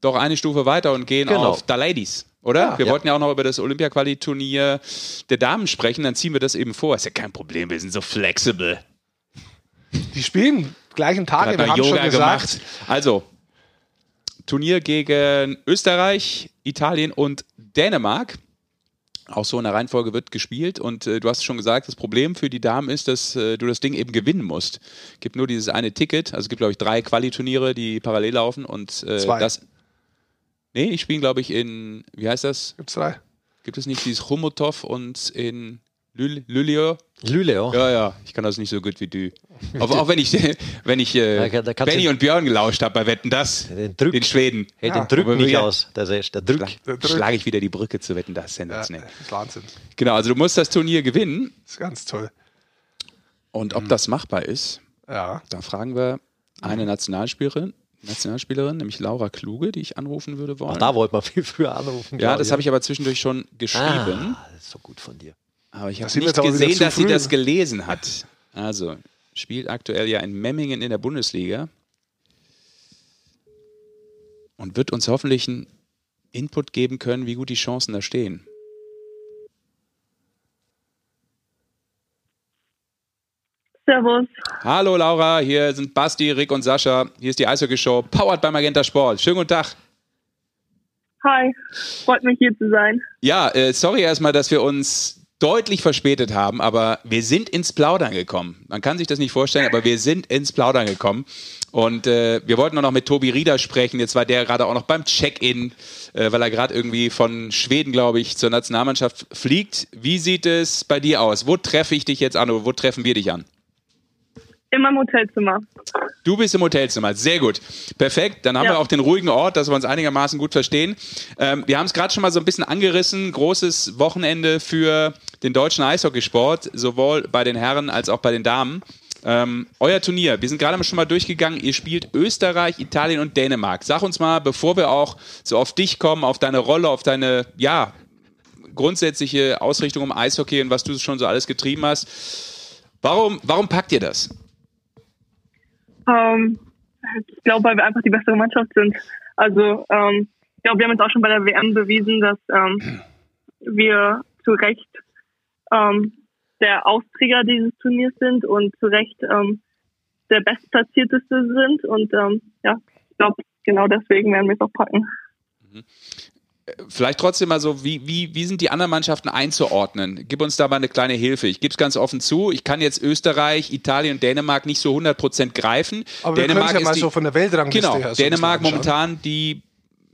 doch eine Stufe weiter und gehen Genau. auf The Ladies, oder? Ja. wir Ja. wollten ja auch noch über das Olympia-Quali-Turnier der Damen sprechen, dann ziehen wir das eben vor. Ist ja kein Problem, wir sind so flexibel. Die spielen gleichen Hat wir haben schon Yoga gesagt. gemacht. Also, Turnier gegen Österreich, Italien und Dänemark. Auch so in der Reihenfolge wird gespielt und äh, du hast schon gesagt, das Problem für die Damen ist, dass äh, du das Ding eben gewinnen musst. Gibt nur dieses eine Ticket, also es gibt glaube ich drei Quali-Turniere, die parallel laufen und äh, Zwei. das. Nee, die spielen glaube ich in, wie heißt das? Gibt's drei. Gibt es nicht dieses Chomutov und in Lül- Lülio? Lüle, ja. Ja, ja, ich kann das nicht so gut wie du. Auch, auch wenn ich, wenn ich äh, Da da Benny und Björn gelauscht habe bei Wetten das, Den Drück. den Schweden. Hey, Ja. den Drück Aber nicht aus. Der, Sesch, der Drück. Schlag, Drück. schlage ich wieder die Brücke zu Wetten das, Ja, sensationell. das ist Wahnsinn. Genau, also du musst das Turnier gewinnen Das ist ganz toll. und Mhm. ob das machbar ist, Ja. da fragen wir eine Nationalspielerin, Nationalspielerin, nämlich Laura Kluge, die ich anrufen würde wollen. Auch da wollte man viel früher anrufen. ja, das habe ich aber zwischendurch schon geschrieben. Ah, das ist so gut von dir. Aber ich habe nicht aber gesehen, dass sie das gelesen hat. Also, spielt aktuell ja in Memmingen in der Bundesliga. Und wird uns hoffentlich einen Input geben können, wie gut die Chancen da stehen. Servus. Hallo Laura, hier sind Basti, Rick und Sascha. Hier ist die Eishockey-Show, powered by Magenta Sport. Schönen guten Tag. Hi. Freut mich hier zu sein. Ja, äh, sorry erstmal, dass wir uns deutlich verspätet haben, aber wir sind ins Plaudern gekommen. Man kann sich das nicht vorstellen, aber wir sind ins Plaudern gekommen. Und äh, wir wollten auch noch mit Tobi Rieder sprechen. Jetzt war der gerade auch noch beim Check-in, äh, weil er gerade irgendwie von Schweden, glaube ich, zur Nationalmannschaft fliegt. Wie sieht es bei dir aus? Wo treffe ich dich jetzt an oder wo treffen wir dich an? In meinem Hotelzimmer. Du bist im Hotelzimmer, sehr gut. Perfekt, dann haben Ja. wir auch den ruhigen Ort, dass wir uns einigermaßen gut verstehen. Ähm, wir haben es gerade schon mal so ein bisschen angerissen. Großes Wochenende für den deutschen Eishockeysport, sowohl bei den Herren als auch bei den Damen. Ähm, euer Turnier, wir sind gerade schon mal durchgegangen. Ihr spielt Österreich, Italien und Dänemark. Sag uns mal, bevor wir auch so auf dich kommen, auf deine Rolle, auf deine, ja, grundsätzliche Ausrichtung um Eishockey und was du schon so alles getrieben hast. Warum, warum packt ihr das? Ähm, ich glaube, weil wir einfach die bessere Mannschaft sind. Also, ähm, ich glaube, wir haben jetzt auch schon bei der WM bewiesen, dass ähm, wir zu Recht ähm, der Austräger dieses Turniers sind und zu Recht ähm, der Bestplatzierteste sind. Und ähm, ja, ich glaube, genau deswegen werden wir es auch packen. Vielleicht trotzdem mal so, wie, wie, wie sind die anderen Mannschaften einzuordnen? Gib uns da mal eine kleine Hilfe. Ich gebe es ganz offen zu. Ich kann jetzt Österreich, Italien und Dänemark nicht so 100% greifen. Aber wir können Dänemark es ja ist mal die, so von der Weltrangliste Genau, her. Dänemark momentan die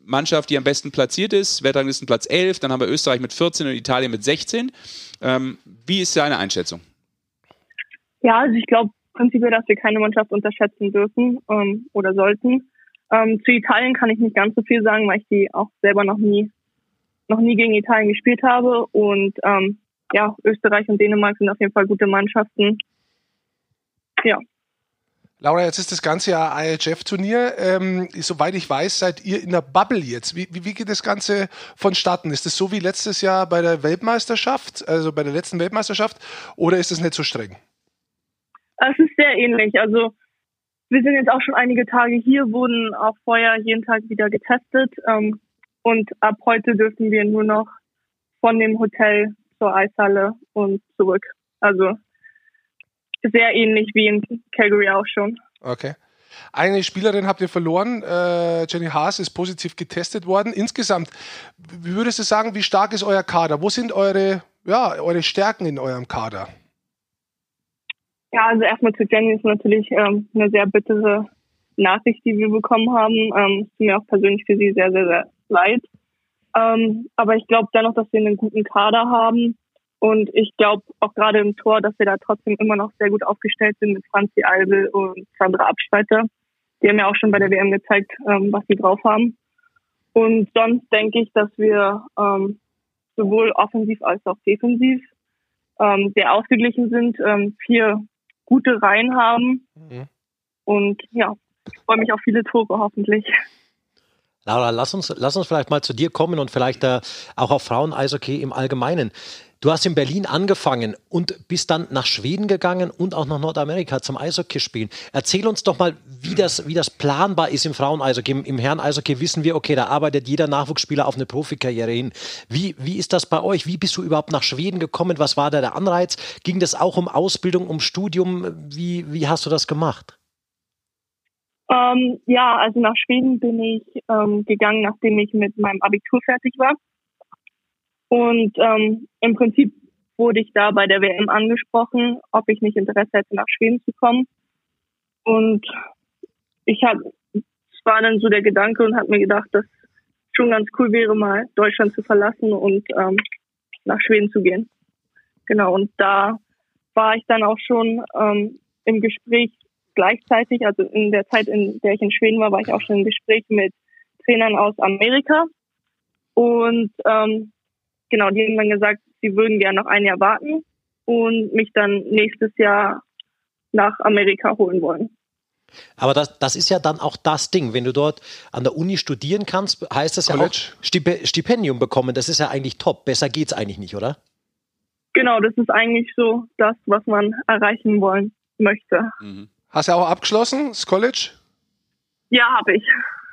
Mannschaft, die am besten platziert ist. Weltranglistenplatz 11. Dann haben wir Österreich mit 14 und Italien mit 16. Ähm, wie ist deine Einschätzung? Ja, also ich glaube prinzipiell, dass wir keine Mannschaft unterschätzen dürfen ähm, oder sollten. Ähm, zu Italien kann ich nicht ganz so viel sagen, weil ich die auch selber noch nie noch nie gegen Italien gespielt habe. Und ähm, ja, Österreich und Dänemark sind auf jeden Fall gute Mannschaften. Ja. Laura, jetzt ist das ganze Jahr IHF-Turnier. Ähm, soweit ich weiß, seid ihr in der Bubble jetzt. Wie, wie, wie geht das Ganze vonstatten? Ist das so wie letztes Jahr bei der Weltmeisterschaft, also bei der letzten Weltmeisterschaft, oder ist es nicht so streng? Es ist sehr ähnlich. Also wir sind jetzt auch schon einige Tage hier, wurden auch vorher jeden Tag wieder getestet. Ähm, und ab heute dürfen wir nur noch von dem Hotel zur Eishalle und zurück. Also sehr ähnlich wie in Calgary auch schon. Okay. Eine Spielerin habt ihr verloren. Äh, Jenny Haas ist positiv getestet worden. Insgesamt, wie würdest du sagen, wie stark ist euer Kader? Wo sind eure, ja, eure Stärken in eurem Kader? Ja, also erstmal zu Jenny ist natürlich ähm, eine sehr bittere Nachricht, die wir bekommen haben. Ähm, es tut mir auch persönlich für sie sehr, sehr, sehr leid. Ähm, aber ich glaube dennoch, dass wir einen guten Kader haben. Und ich glaube auch gerade im Tor, dass wir da trotzdem immer noch sehr gut aufgestellt sind mit Franzi Albel und Sandra Abschreiter. Die haben ja auch schon bei der WM gezeigt, ähm, was sie drauf haben. Und sonst denke ich, dass wir ähm, sowohl offensiv als auch defensiv ähm, sehr ausgeglichen sind. Ähm, vier gute Reihen haben. Mhm. Und ja, ich freue mich auf viele Tore hoffentlich. Laura, lass uns, lass uns vielleicht mal zu dir kommen und vielleicht äh, auch auf Frauen-Eishockey im Allgemeinen. Du hast in Berlin angefangen und bist dann nach Schweden gegangen und auch nach Nordamerika zum Eishockey spielen. Erzähl uns doch mal, wie das, wie das planbar ist im Frauen-Eishockey. Im, Im Herren-Eishockey wissen wir, okay, da arbeitet jeder Nachwuchsspieler auf eine Profikarriere hin. Wie, wie ist das bei euch? Wie bist du überhaupt nach Schweden gekommen? Was war da der Anreiz? Ging das auch um Ausbildung, um Studium? Wie, wie hast du das gemacht? Ähm, ja, also nach Schweden bin ich ähm, gegangen, nachdem ich mit meinem Abitur fertig war. Und ähm, im Prinzip wurde ich da bei der WM angesprochen, ob ich nicht Interesse hätte, nach Schweden zu kommen. Und ich habe, es war dann so der Gedanke und habe mir gedacht, dass schon ganz cool wäre, mal Deutschland zu verlassen und ähm, nach Schweden zu gehen. Genau, und da war ich dann auch schon ähm, im Gespräch gleichzeitig, also in der Zeit, in der ich in Schweden war, war ich auch schon im Gespräch mit Trainern aus Amerika. Und ähm, genau, die haben dann gesagt, sie würden gerne noch ein Jahr warten und mich dann nächstes Jahr nach Amerika holen wollen. Aber das, das ist ja dann auch das Ding. Wenn du dort an der Uni studieren kannst, heißt das College. ja auch Stipendium bekommen. Das ist ja eigentlich top. Besser geht's eigentlich nicht, oder? Genau, das ist eigentlich so das, was man erreichen wollen möchte. Mhm. Hast du auch abgeschlossen, das College? Ja, habe ich.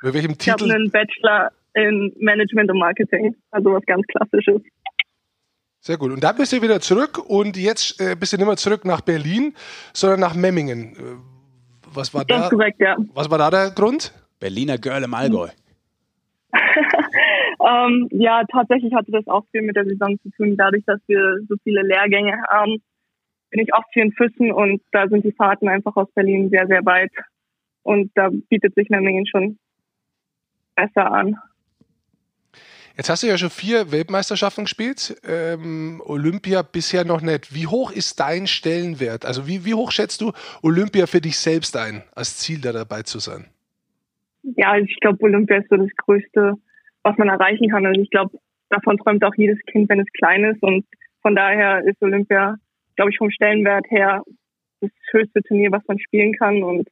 Mit welchem Titel? Ich habe einen Bachelor in Management und Marketing, also was ganz Klassisches. Sehr gut. Und dann bist du wieder zurück und jetzt äh, bist du nicht mehr zurück nach Berlin, sondern nach Memmingen. Äh, was war das da? korrekt, ja. Was war da der Grund? Berliner Girl im Allgäu. ähm, ja, tatsächlich hatte das auch viel mit der Saison zu tun, dadurch, dass wir so viele Lehrgänge haben bin ich oft hier in Füssen und da sind die Fahrten einfach aus Berlin sehr, sehr weit. Und da bietet sich Memmingen schon besser an. Jetzt hast du ja schon vier Weltmeisterschaften gespielt, ähm, Olympia bisher noch nicht. Wie hoch ist dein Stellenwert? Also wie, wie hoch schätzt du Olympia für dich selbst ein, als Ziel da dabei zu sein? Ja, also ich glaube, Olympia ist so das Größte, was man erreichen kann. Und ich glaube, davon träumt auch jedes Kind, wenn es klein ist. Und von daher ist Olympia glaube ich, vom Stellenwert her das höchste Turnier, was man spielen kann. Und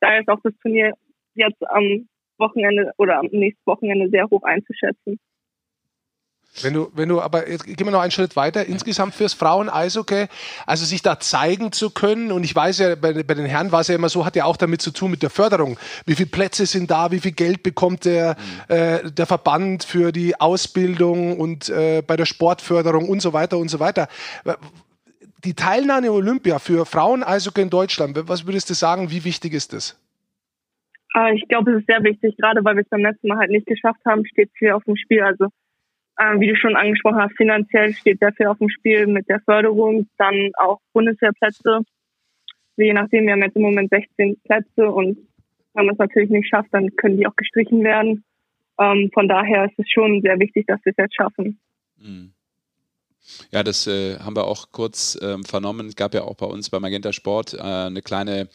daher ist auch das Turnier jetzt am Wochenende oder am nächsten Wochenende sehr hoch einzuschätzen. Wenn du, wenn du, aber jetzt gehen wir noch einen Schritt weiter. Insgesamt fürs Frauen-Eishockey, also sich da zeigen zu können. Und ich weiß ja, bei, bei, den Herren war es ja immer so, hat ja auch damit zu tun mit der Förderung. Wie viele Plätze sind da? Wie viel Geld bekommt der, mhm. äh, der Verband für die Ausbildung und äh, bei der Sportförderung und so weiter und so weiter? die Teilnahme Olympia für Frauen Eishockey in Deutschland, was würdest du sagen, wie wichtig ist das? Ah, ich glaube, es ist sehr wichtig, gerade weil wir es beim letzten Mal halt nicht geschafft haben, steht viel auf dem Spiel. Also äh, wie du schon angesprochen hast, finanziell steht sehr viel auf dem Spiel mit der Förderung, dann auch Bundeswehrplätze. Je nachdem, wir haben jetzt im Moment 16 Plätze und wenn man es natürlich nicht schafft, dann können die auch gestrichen werden. Ähm, von daher ist es schon sehr wichtig, dass wir es jetzt schaffen. Mhm. Ja, das äh, haben wir auch kurz ähm, vernommen. Es gab ja auch bei uns bei Magenta Sport äh, eine kleine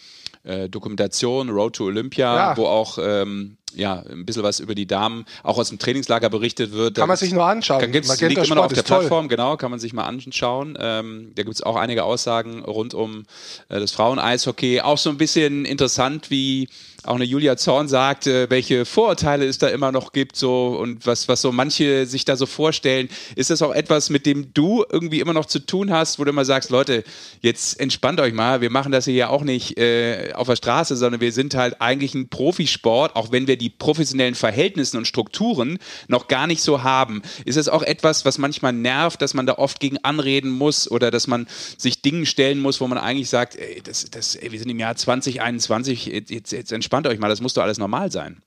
äh, Dokumentation, Road to Olympia, ja. wo auch ähm, ja, ein bisschen was über die Damen auch aus dem Trainingslager berichtet wird. Kann man sich nur anschauen. Dann gibt's, Magenta liegt immer noch auf der Plattform, genau, kann man sich mal anschauen. Ähm, da gibt es auch einige Aussagen rund um äh, das Frauen-Eishockey. Auch so ein bisschen interessant, wie auch eine Julia Zorn sagt, äh, welche Vorurteile es da immer noch gibt, so und was, was so manche sich da so vorstellen. Ist das auch etwas, mit dem du irgendwie immer noch zu tun hast, wo du immer sagst, Leute, jetzt entspannt euch mal, wir machen das hier ja auch nicht äh, auf der Straße, sondern wir sind halt eigentlich ein Profisport, auch wenn wir die professionellen Verhältnisse und Strukturen noch gar nicht so haben. Ist das auch etwas, was manchmal nervt, dass man da oft gegen anreden muss oder dass man sich Dingen stellen muss, wo man eigentlich sagt, ey, das, das, ey, wir sind im Jahr 2021, jetzt, jetzt, entspannt euch mal, das muss doch alles normal sein.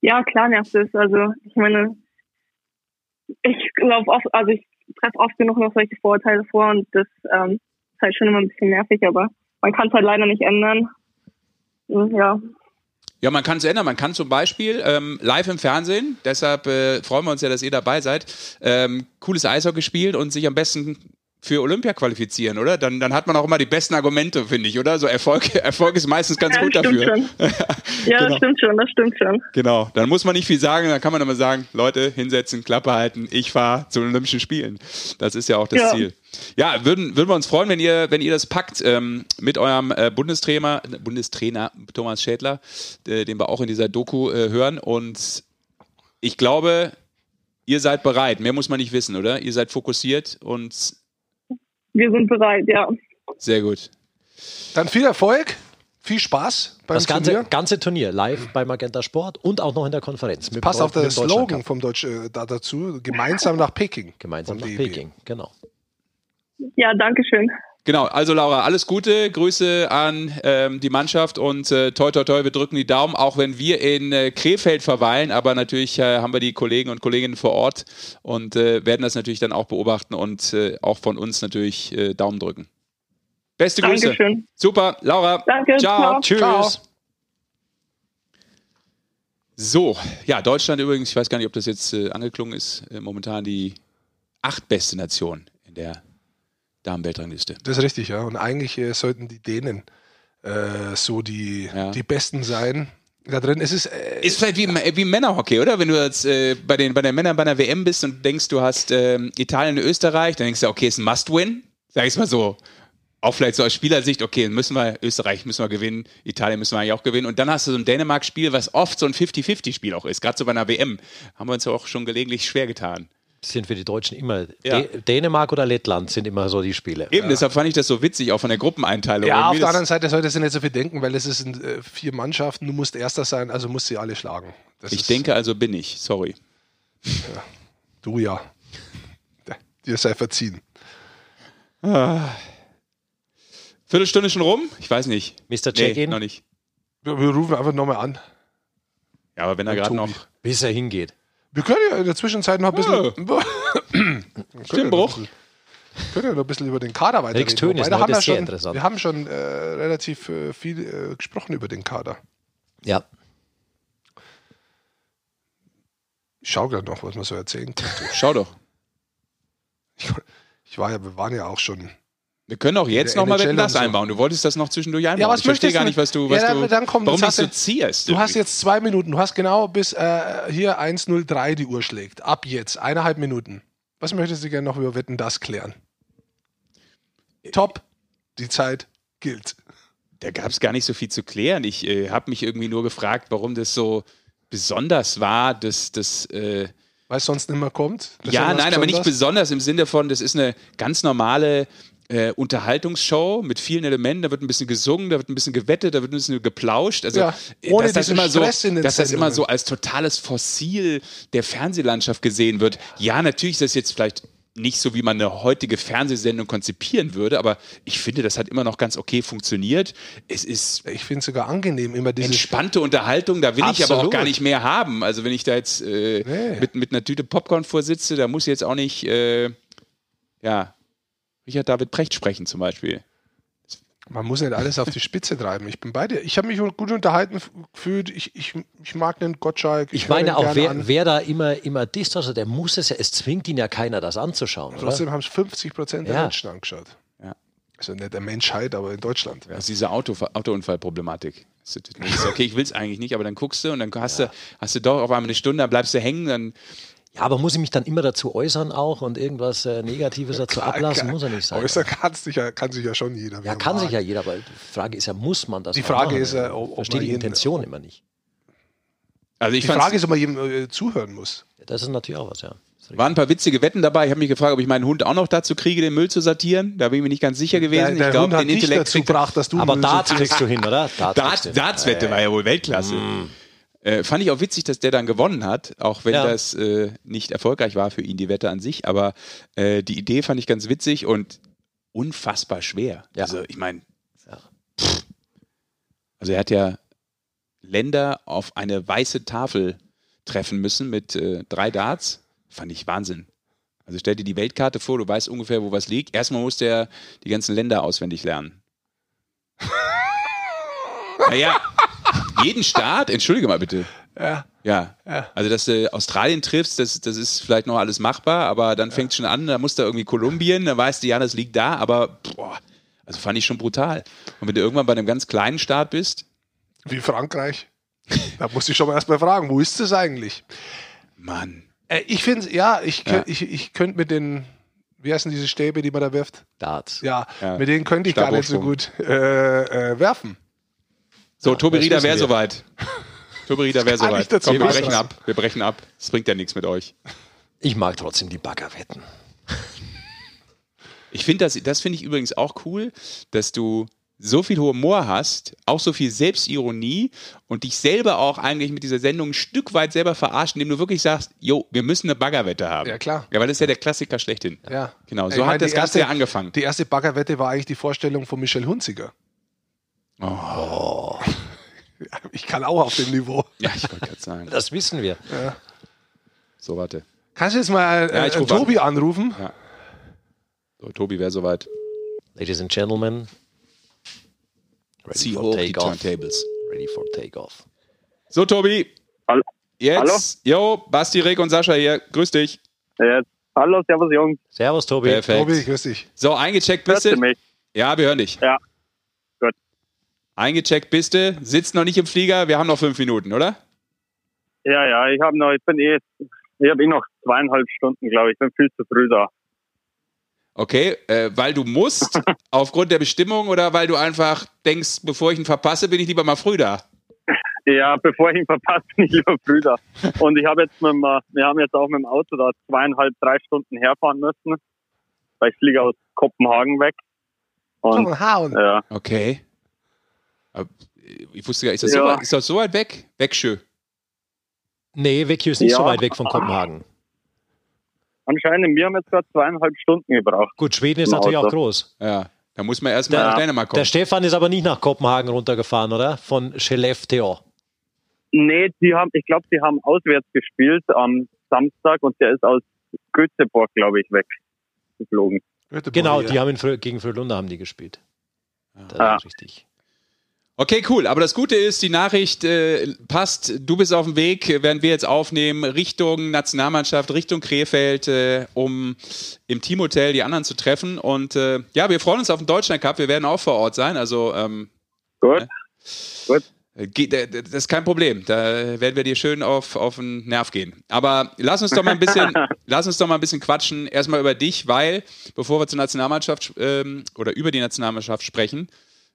Ja, klar nervt es. Also ich meine, ich glaube oft, also ich treffe oft genug noch solche Vorurteile vor und das ähm, ist halt schon immer ein bisschen nervig, aber man kann es halt leider nicht ändern. Ja. Ja, man kann es ändern. Man kann zum Beispiel ähm, live im Fernsehen, deshalb äh, freuen wir uns ja, dass ihr dabei seid, ähm, cooles Eishockey spielen und sich am besten für Olympia qualifizieren, oder? Dann, dann hat man auch immer die besten Argumente, finde ich, oder? So Erfolg, Erfolg ist meistens ganz Ja, gut dafür. schon. Ja, Genau. das stimmt schon, das stimmt schon. Genau, dann muss man nicht viel sagen, dann kann man immer sagen, Leute, hinsetzen, Klappe halten, ich fahre zu den Olympischen Spielen. Das ist ja auch das Ja. Ziel. Ja, würden, würden wir uns freuen, wenn ihr, wenn ihr das packt ähm, mit eurem äh, Bundestrainer, Bundestrainer Thomas Schädler, äh, den wir auch in dieser Doku äh, hören. Und ich glaube, ihr seid bereit. Mehr muss man nicht wissen, oder? Ihr seid fokussiert und Wir sind bereit, ja. sehr gut. Dann viel Erfolg, viel Spaß beim Das ganze, Turnier. ganze Turnier live bei Magenta Sport und auch noch in der Konferenz. Mit Passt auf Deutschland Slogan vom Deutsch äh, da dazu. Gemeinsam nach Peking. Gemeinsam nach DEB. Peking, genau. Ja, danke schön. Genau, also Laura, alles Gute, Grüße an ähm, die Mannschaft und äh, toi toi toi, wir drücken die Daumen, auch wenn wir in äh, Krefeld verweilen, aber natürlich äh, haben wir die Kollegen und Kolleginnen vor Ort und äh, werden das natürlich dann auch beobachten und äh, auch von uns natürlich äh, Daumen drücken. Beste Grüße. Dankeschön. Super, Laura. Danke, Ciao. ciao. Tschüss. Ciao. So, ja, Deutschland übrigens, ich weiß gar nicht, ob das jetzt äh, angeklungen ist, äh, momentan die achtbeste Nation in der Damenweltrangliste. Das ist richtig, ja. Und eigentlich äh, sollten die Dänen äh, so die, Ja. die Besten sein. Da drin es ist äh, Ist vielleicht wie, wie Männerhockey, oder? Wenn du jetzt äh, bei, den, bei den Männern bei der WM bist und denkst, du hast ähm, Italien und Österreich, dann denkst du, okay, ist ein Must-Win. Sag ich mal so. Auch vielleicht so aus Spielersicht, okay, müssen wir, Österreich müssen wir gewinnen, Italien müssen wir eigentlich auch gewinnen. Und dann hast du so ein Dänemark-Spiel, was oft so ein 50-50-Spiel auch ist. Gerade so bei einer WM haben wir uns ja auch schon gelegentlich schwer getan. Sind für die Deutschen immer Ja. Dä- Dänemark oder Lettland sind immer so die Spiele. Eben, deshalb fand ich das so witzig, auch von der Gruppeneinteilung. ja, auf der anderen Seite sollte sie nicht so viel denken, weil es sind äh, vier Mannschaften, du musst Erster sein, also musst sie alle schlagen. Das ich denke, also bin ich. Sorry. Du ja. Dir sei verziehen. Viertelstunde schon rum? Ich weiß nicht. Mr. Nee, Check-in, noch nicht. Wir, wir rufen einfach nochmal an. Ja, aber wenn er Und gerade noch. bis er hingeht. Wir können ja in der Zwischenzeit noch ein bisschen. Stimmbruch. Wir können ja noch ein bisschen über den Kader weiterreden. Töne ist haben wir, sehr schon, interessant. wir haben schon äh, relativ äh, viel äh, gesprochen über den Kader. Ja. Ich schaue gerade noch, was man so erzählen könnte. Schau doch. Ich, ich war ja, wir waren ja auch schon. Wir können auch jetzt nochmal Wetten, das so. einbauen. Du wolltest das noch zwischendurch einbauen. Ja, was ich verstehe gar du? nicht, was du, was Ja, du, dann- dann komm, warum hast so zierst. Du hast jetzt zwei Minuten. Du hast genau bis äh, hier 1.03 die Uhr schlägt. Ab jetzt. Eineinhalb Minuten. Was möchtest du gerne noch über Wetten das klären? Top. Die Zeit gilt. da gab es gar nicht so viel zu klären. Ich äh, habe mich irgendwie nur gefragt, warum das so besonders war, dass das. Äh, Weil es sonst nicht mehr kommt. ja, nein, aber nicht besonders im Sinne von, das ist eine ganz normale äh, Unterhaltungsshow mit vielen Elementen. Da wird ein bisschen gesungen, da wird ein bisschen gewettet, da wird ein bisschen geplauscht. Also, Ja, äh, ohne dass das immer so, dass das immer so als totales Fossil der Fernsehlandschaft gesehen wird. Ja, natürlich ist das jetzt vielleicht nicht so, wie man eine heutige Fernsehsendung konzipieren würde, aber ich finde, das hat immer noch ganz okay funktioniert. Es ist Ich finde es sogar angenehm, immer diese entspannte Unterhaltung, da will ich aber auch Absolut. gar nicht mehr haben. Also wenn ich da jetzt äh, Nee. mit, mit einer Tüte Popcorn vorsitze, da muss ich jetzt auch nicht, äh, ja, Richard David Precht sprechen zum Beispiel. Man muss nicht alles auf die Spitze treiben. Ich bin bei dir. Ich habe mich gut unterhalten gefühlt. Ich, ich, ich mag den Gottschalk. Ich höre meine auch, wer, an. wer da immer, immer disst, also der muss es ja, es zwingt ihn ja keiner, das anzuschauen. Trotzdem haben es 50 Prozent der Ja. Menschen angeschaut. Ja. Also nicht der Menschheit, aber in Deutschland. Das ist diese Auto, Autounfallproblematik. Ist- ist Okay, ich will es eigentlich nicht, aber dann guckst du und dann hast, du, hast du doch auf einmal eine Stunde, dann bleibst du hängen, dann Ja, aber muss ich mich dann immer dazu äußern auch und irgendwas äh, Negatives dazu ablassen? Muss er nicht sein. Äußern kann's sich ja, kann sich ja schon jeder. Ja, kann mag. sich ja jeder, aber die Frage ist ja, muss man das Die Frage machen? ist ja, ob- ob Verstehe man die Intention immer nicht. also ich Die Frage ist, ob man jedem äh, zuhören muss. Das ist natürlich auch was, ja. Waren ein paar witzige Wetten dabei. Ich habe mich gefragt, ob ich meinen Hund auch noch dazu kriege, den Müll zu sortieren. Da bin ich mir nicht ganz sicher gewesen. Der, der ich glaube, Hund hat den Intellekt dazu gebracht, dass du Aber Müll Darts kriegst du hin, oder? Darts Darts, du. Dartswette war ja wohl Weltklasse. Äh, fand ich auch witzig, dass der dann gewonnen hat, auch wenn Ja. das äh, nicht erfolgreich war für ihn, die Wette an sich. Aber äh, die Idee fand ich ganz witzig und unfassbar schwer. Ja. Also ich meine, also er hat ja Länder auf eine weiße Tafel treffen müssen mit äh, drei Darts. Fand ich Wahnsinn. Also stell dir die Weltkarte vor, du weißt ungefähr, wo was liegt. Erstmal musste er die ganzen Länder auswendig lernen. naja, jeden Staat, entschuldige mal bitte, Ja. Ja. Ja. Also, dass du Australien triffst, das, das ist vielleicht noch alles machbar, aber dann fängt es schon an, da musst du irgendwie Kolumbien, dann weißt du, ja, das liegt da, aber boah, also fand ich schon brutal. Und wenn du irgendwann bei einem ganz kleinen Staat bist, Wie Frankreich. Da musste ich schon mal erstmal fragen, wo ist das eigentlich? Mann. Äh, ich finde, ja, ich, Ja. ich, ich könnte mit den, wie heißen diese Stäbe, die man da wirft? Darts. Ja, Ja. mit denen könnte ich gar nicht so gut äh, äh, werfen. So, Tobi das Rieder wäre soweit. Tobi Rieder wäre soweit. ich Komm, wir brechen ab. Wir brechen ab. Es bringt ja nichts mit euch. Ich mag trotzdem die Baggerwetten. Ich finde das, das finde ich übrigens auch cool, dass du so viel Humor hast, auch so viel Selbstironie und dich selber auch eigentlich mit dieser Sendung ein Stück weit selber verarscht, indem du wirklich sagst, jo, wir müssen eine Baggerwette haben. Ja, klar. Ja, weil das ist ja der Klassiker schlechthin. Ja. Genau, Ich so meine, hat das die Ganze erste- ja angefangen. Die erste Baggerwette war eigentlich die Vorstellung von Michel Hunziger. Oh. Ich kann auch auf dem Niveau. Ja, ich wollte gerade sagen. Das wissen wir. So, warte. Kannst du jetzt mal äh, Ja, ich äh, ruf an. Tobi anrufen? So, Tobi wäre soweit. Ladies and Gentlemen. Ready Zieh for hoch die takeoff. Turntables. Ready for takeoff. So, Tobi. Hallo? Jetzt. Jo, Basti, Rick und Sascha hier. Grüß dich. Jetzt. Hallo, servus Jungs. Servus, Tobi. Perfekt. Tobi, grüß dich. So, eingecheckt bist du? mich? Ja, wir hören dich. Ja. Eingecheckt bist du, sitzt noch nicht im Flieger, wir haben noch fünf Minuten, oder? Ja, ja, ich habe noch, ich bin eh, ich habe eh noch zweieinhalb Stunden, glaube ich. Ich bin viel zu früh da. Okay, äh, weil du musst, aufgrund der Bestimmung oder weil du einfach denkst, bevor ich ihn verpasse, bin ich lieber mal früh da. Ja, bevor ich ihn verpasse, bin ich lieber früh da. Und ich habe jetzt mit dem, wir haben jetzt auch mit dem Auto da zweieinhalb, drei Stunden herfahren müssen. Weil ich fliege aus Kopenhagen weg. Und Komm, hauen. ja, Okay. Äh, Ich wusste gar nicht, ist das, so, Ja. weit, ist das so weit weg? Wegschö. Nee, Vecchio ist nicht Ja. so weit weg von Kopenhagen. anscheinend, wir haben jetzt gerade zweieinhalb Stunden gebraucht. Gut, Schweden ist natürlich auch Auto. groß. Ja, da muss man erstmal Der- nach Dänemark Der kommen. Stefan ist aber nicht nach Kopenhagen runtergefahren, oder? Von Skellefteå. Nee, die haben, ich glaube, die haben auswärts gespielt am Samstag und der ist aus Göteborg, glaube ich, weg geflogen. Göteborg Genau, hier. die haben in Frö gegen Frölunda haben die gespielt. Das Ja. ist richtig. Okay, cool. Aber das Gute ist, die Nachricht äh, passt. Du bist auf dem Weg, während wir jetzt aufnehmen, Richtung Nationalmannschaft, Richtung Krefeld, äh, um im Teamhotel die anderen zu treffen. Und äh, ja, wir freuen uns auf den Deutschland Cup. Wir werden auch vor Ort sein. Also ähm, Gut. Gut. Äh, Geht- äh, Das ist kein Problem. Da werden wir dir schön auf, auf den Nerv gehen. Aber lass uns doch mal ein bisschen, lass uns doch mal ein bisschen quatschen. Erstmal über dich, weil, bevor wir zur Nationalmannschaft ähm, oder über die Nationalmannschaft sprechen,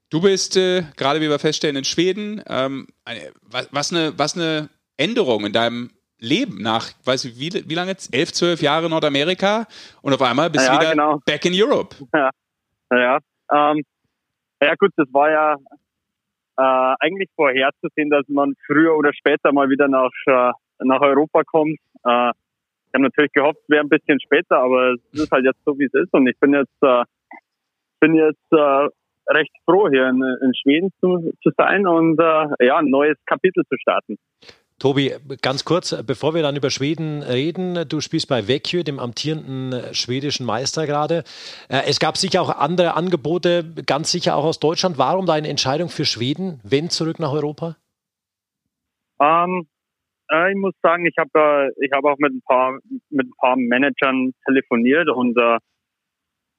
du bist äh, gerade, wie wir feststellen, in Schweden. Ähm, was, was, eine, was eine Änderung in deinem Leben nach, weißt du, wie, wie lange jetzt? Elf, zwölf Jahre Nordamerika und auf einmal bist du Ja, wieder genau. back in Europe. Ja, ähm, ja gut, das war ja äh, eigentlich vorherzusehen, dass man früher oder später mal wieder nach, äh, nach Europa kommt. Äh, ich habe natürlich gehofft, es wäre ein bisschen später, aber es ist halt jetzt so, wie es ist. Und ich bin jetzt, äh, bin jetzt äh, recht froh, hier in, in Schweden zu, zu sein und äh, ja, ein neues Kapitel zu starten. Tobi, ganz kurz, bevor wir dann über Schweden reden, du spielst bei Vecchio, dem amtierenden schwedischen Meister gerade. Äh, Es gab sicher auch andere Angebote, ganz sicher auch aus Deutschland. Warum deine Entscheidung für Schweden, wenn zurück nach Europa? Ähm, äh, ich muss sagen, ich habe äh, ich habe auch mit ein paar mit ein paar Managern telefoniert und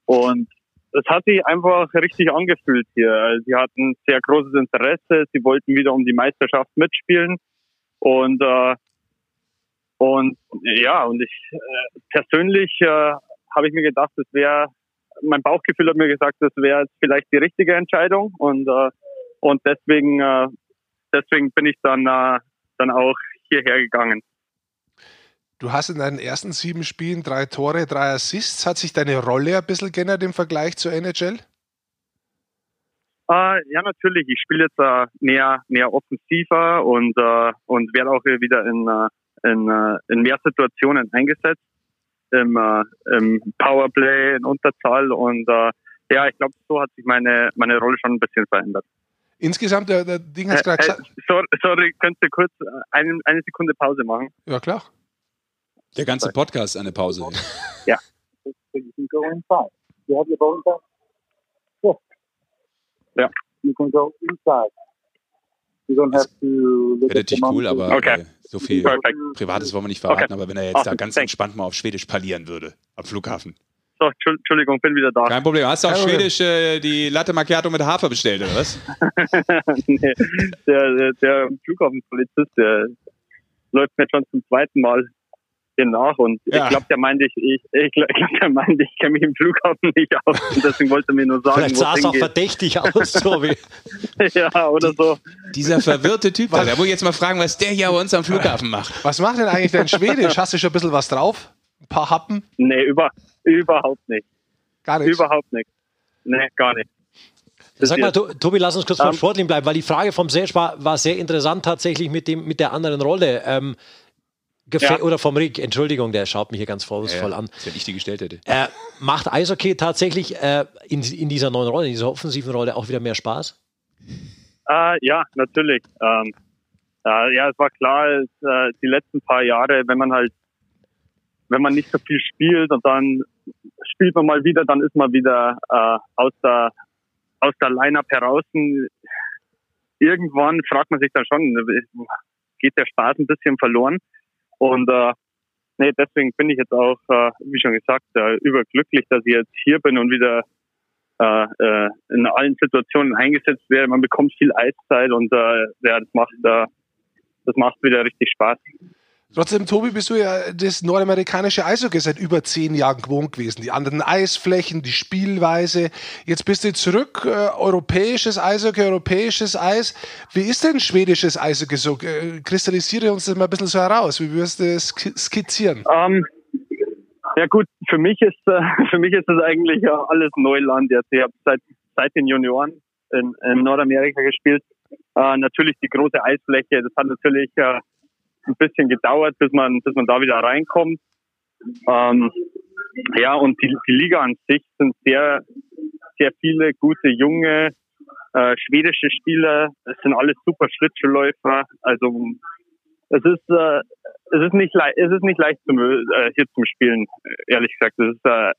und es hat sich einfach richtig angefühlt hier. Also, Sie hatten sehr großes Interesse, sie wollten wieder um die Meisterschaft mitspielen und äh, und ja und ich äh, persönlich äh, habe ich mir gedacht, das wäre mein Bauchgefühl hat mir gesagt, das wäre vielleicht die richtige Entscheidung und äh, und deswegen äh, deswegen bin ich dann äh, dann auch hierher gegangen. Du hast in deinen ersten sieben Spielen drei Tore, drei Assists. Hat sich deine Rolle ein bisschen geändert im Vergleich zur NHL? Äh, ja, natürlich. Ich spiele jetzt äh, mehr, mehr offensiver und, äh, und werde auch wieder in, äh, in, äh, in mehr Situationen eingesetzt. Im, äh, im Powerplay, in Unterzahl und ja, ich glaube, so hat sich meine, meine Rolle schon ein bisschen verändert. Insgesamt, der, der Ding hat Äh, gerade gesagt. sorry, sorry, könnt ihr kurz eine, eine Sekunde Pause machen? Ja, klar. Der ganze Podcast eine Pause. Ja. So you can go inside. You have your boat inside? Yes. Yeah. You can go inside. You don't have to look Wäre at the natürlich cool, aber Okay. äh, so viel Perfekt. Privates wollen wir nicht verraten. Okay. Aber wenn er jetzt Awesome. da ganz Thanks. entspannt mal auf Schwedisch parlieren würde am Flughafen. So, Entschuld- Entschuldigung, bin wieder da. Kein Problem. Hast du auf. Schwedisch äh, die Latte Macchiato mit Hafer bestellt, oder was? nee, der, der, der Flughafenpolizist, der läuft mir schon zum zweiten Mal nach und Ja. ich glaube, der meinte ich, ich, ich glaube, der meinte, ich kenne mich im Flughafen nicht aus und deswegen wollte er mir nur sagen, Vielleicht sah es auch verdächtig aus, Tobi. ja, oder so. Dieser verwirrte Typ da. Da muss ich jetzt mal fragen, was der hier bei uns am Flughafen macht. Was macht denn eigentlich dein Schwedisch? Hast du schon ein bisschen was drauf? Ein paar Happen? Nee, über, überhaupt nicht. Gar nichts. Überhaupt nicht. Nee, gar nicht. Sag mal, To- Tobi, lass uns kurz beim Ähm, Sportlichen bleiben, weil die Frage vom Serge war, war sehr interessant tatsächlich mit, dem, mit der anderen Rolle. Ähm, Ja. Oder vom Rick, Entschuldigung, der schaut mich hier ganz vorwurfsvoll an. Als wenn ich die gestellt hätte. Äh, macht Eishockey tatsächlich äh, in, in dieser neuen Rolle, in dieser offensiven Rolle auch wieder mehr Spaß? Äh, ja, natürlich. Ähm, äh, ja, es war klar, es, äh, die letzten paar Jahre, wenn man halt, wenn man nicht so viel spielt und dann spielt man mal wieder, dann ist man wieder äh, aus der aus der Line-Up heraus. Irgendwann fragt man sich dann schon, geht der Spaß ein bisschen verloren? Und äh, nee, deswegen bin ich jetzt auch, äh, wie schon gesagt, äh, überglücklich, dass ich jetzt hier bin und wieder äh, äh, in allen Situationen eingesetzt werde. Man bekommt viel Eiszeit und äh, ja, das macht äh, das macht wieder richtig Spaß. Trotzdem, Tobi, bist du ja das nordamerikanische Eishockey seit über zehn Jahren gewohnt gewesen. Die anderen Eisflächen, die Spielweise. Jetzt bist du zurück, äh, europäisches Eishockey, europäisches Eis. Wie ist denn schwedisches Eishockey so? Äh, kristallisiere uns das mal ein bisschen so heraus. Wie wirst du es sk- skizzieren? Ähm, ja gut, für mich ist äh, für mich ist das eigentlich ja alles Neuland jetzt. Ich habe seit seit den Junioren in, in Nordamerika gespielt. Äh, natürlich die große Eisfläche. Das hat natürlich äh, ein bisschen gedauert, bis man bis man da wieder reinkommt. Ähm, ja und die, die Liga an sich sind sehr sehr viele gute junge äh, schwedische Spieler. Es sind alles super Schlittschuhläufer. Also es ist äh, es ist nicht es ist nicht leicht zum, äh, hier zum Spielen ehrlich gesagt es ist äh,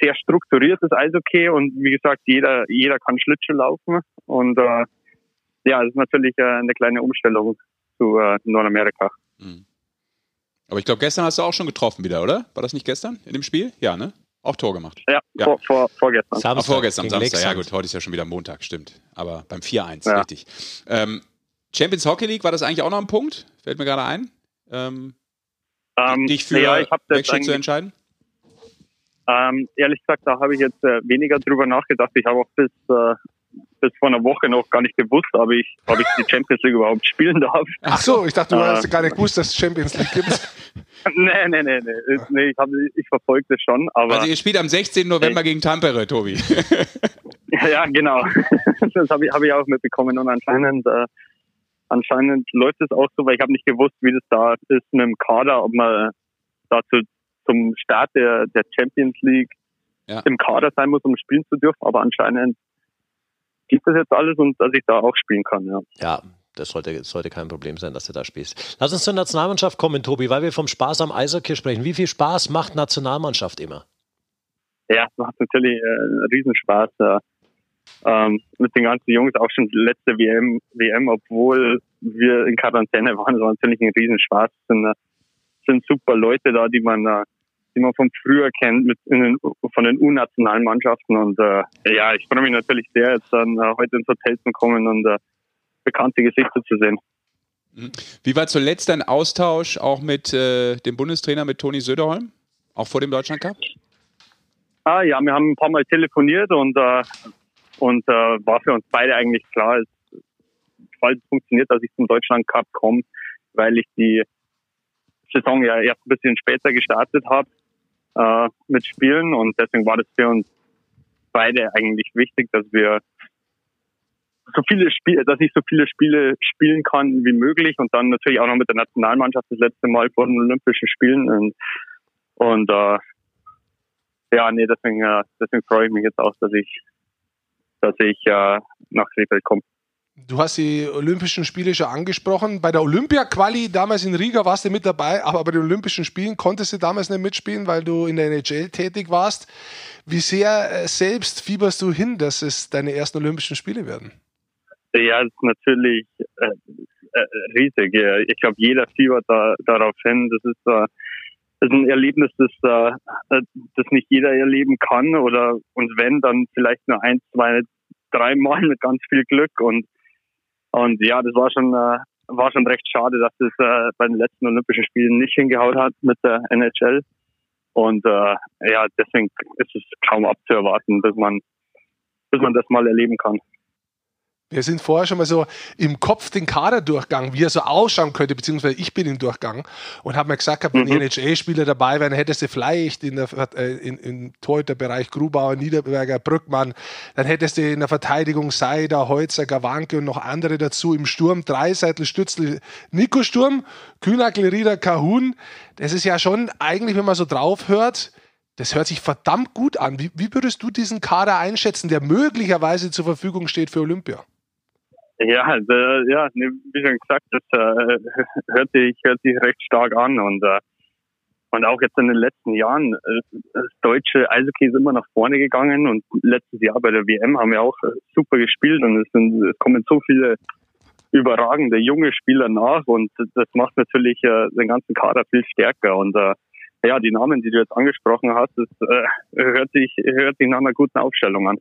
sehr strukturiertes Eishockey und wie gesagt jeder jeder kann Schlittschuh laufen und äh, ja es ist natürlich äh, eine kleine Umstellung zu äh, Nordamerika Aber ich glaube, gestern hast du auch schon getroffen wieder, oder? War das nicht gestern in dem Spiel? Ja, ne? Auch Tor gemacht. ja, Ja. Vor, vor, vorgestern Ah, vorgestern, gegen Samstag. Ja gut, heute ist ja schon wieder Montag, stimmt. Aber beim 4-1, Ja. richtig. Ähm, Champions Hockey League, war das eigentlich auch noch ein Punkt? Fällt mir gerade ein. Ähm, ähm, dich für ja, ich Wechsel zu entscheiden? ähm, ehrlich gesagt da habe ich jetzt äh, weniger drüber nachgedacht ich habe auch bis äh, bis vor einer Woche noch gar nicht gewusst, ob ich, ob ich die Champions League überhaupt spielen darf. Ach so, ich dachte, du Äh. hast gar nicht gewusst, dass es Champions League gibt. nee, nee, nee, nee. Ist- nee ich, hab, ich verfolge das schon, aber Also ihr spielt am 16. November gegen Tampere, Tobi. ja, genau. das habe ich, hab ich auch mitbekommen und anscheinend, äh, anscheinend läuft es auch so, weil ich habe nicht gewusst, wie das da ist mit dem Kader, ob man dazu zum Start der, der Champions League Ja. im Kader sein muss, um spielen zu dürfen, aber anscheinend gibt es jetzt alles und dass ich da auch spielen kann, ja. Ja, das sollte, sollte kein Problem sein, dass du da spielst. Lass uns zur Nationalmannschaft kommen, Tobi, weil wir vom Spaß am Eishockey sprechen. Wie viel Spaß macht Nationalmannschaft immer? Ja, es macht natürlich äh, Riesenspaß. Ja. Ähm, mit den ganzen Jungs auch schon letzte WM, WM, obwohl wir in Quarantäne waren, war natürlich ein Riesenspaß. Es sind, äh, sind super Leute da, die man, äh, die man von früher kennt, mit den, von den U-Nationalmannschaften. Und äh, ja, ich freue mich natürlich sehr, jetzt dann äh, heute ins Hotel zu kommen und äh, bekannte Gesichter zu sehen. Wie war zuletzt dein Austausch auch mit äh, dem Bundestrainer, mit Toni Söderholm? Auch vor dem Deutschland Cup? Ah ja, wir haben ein paar Mal telefoniert und äh, und äh, war für uns beide eigentlich klar, es, falls es funktioniert, dass ich zum Deutschland Cup komme, weil ich die Saison ja erst ein bisschen später gestartet habe äh, mit Spielen und deswegen war das für uns beide eigentlich wichtig, dass wir so viele Spiele, dass ich so viele Spiele spielen kann wie möglich und dann natürlich auch noch mit der Nationalmannschaft das letzte Mal vor den Olympischen Spielen und und äh, ja, nee, deswegen, äh, deswegen freue ich mich jetzt auch, dass ich, dass ich äh, nach Krefeld komme. Du hast die Olympischen Spiele schon angesprochen. Bei der Olympia-Quali damals in Riga warst du mit dabei, aber bei den Olympischen Spielen konntest du damals nicht mitspielen, weil du in der NHL tätig warst. Wie sehr äh, selbst fieberst du hin, dass es deine ersten Olympischen Spiele werden? Ja, es ist natürlich äh, äh, riesig. Ich glaube, jeder fiebert da, darauf hin. Das ist, äh, das ist ein Erlebnis, das, äh, das nicht jeder erleben kann oder und wenn, dann vielleicht nur ein, zwei, drei Mal mit ganz viel Glück. Und, und ja, das war schon, äh, war schon recht schade, dass es äh, bei den letzten Olympischen Spielen nicht hingehaut hat mit der NHL. Und äh, ja, deswegen ist es kaum abzuerwarten, bis man, bis man das mal erleben kann. Wir sind vorher schon mal so im Kopf den Kader durchgegangen, wie er so ausschauen könnte, beziehungsweise ich bin ihn durchgegangen und habe mir gesagt, wenn mhm. NHL-Spieler dabei wären, hättest du vielleicht in der, äh, in, im Torhüterbereich Grubauer, Niederberger, Brückmann, dann hättest du in der Verteidigung Seider, Holzer, Gawanke und noch andere dazu. Im Sturm Dreiseitel, Stützl, Nico Sturm, Kühnackel, Rieder, Kahun. Das ist ja schon eigentlich, wenn man so drauf hört, das hört sich verdammt gut an. Wie, wie würdest du diesen Kader einschätzen, der möglicherweise zur Verfügung steht für Olympia? Ja, also, ja, wie schon gesagt, das äh, hört, sich, hört sich recht stark an und äh, und auch jetzt in den letzten Jahren, äh, das deutsche Eishockey ist immer nach vorne gegangen und letztes Jahr bei der WM haben wir auch äh, super gespielt und es, sind, es kommen so viele überragende junge Spieler nach und das macht natürlich äh, den ganzen Kader viel stärker und äh, ja, die Namen, die du jetzt angesprochen hast, das äh, hört sich hört sich nach einer guten Aufstellung an.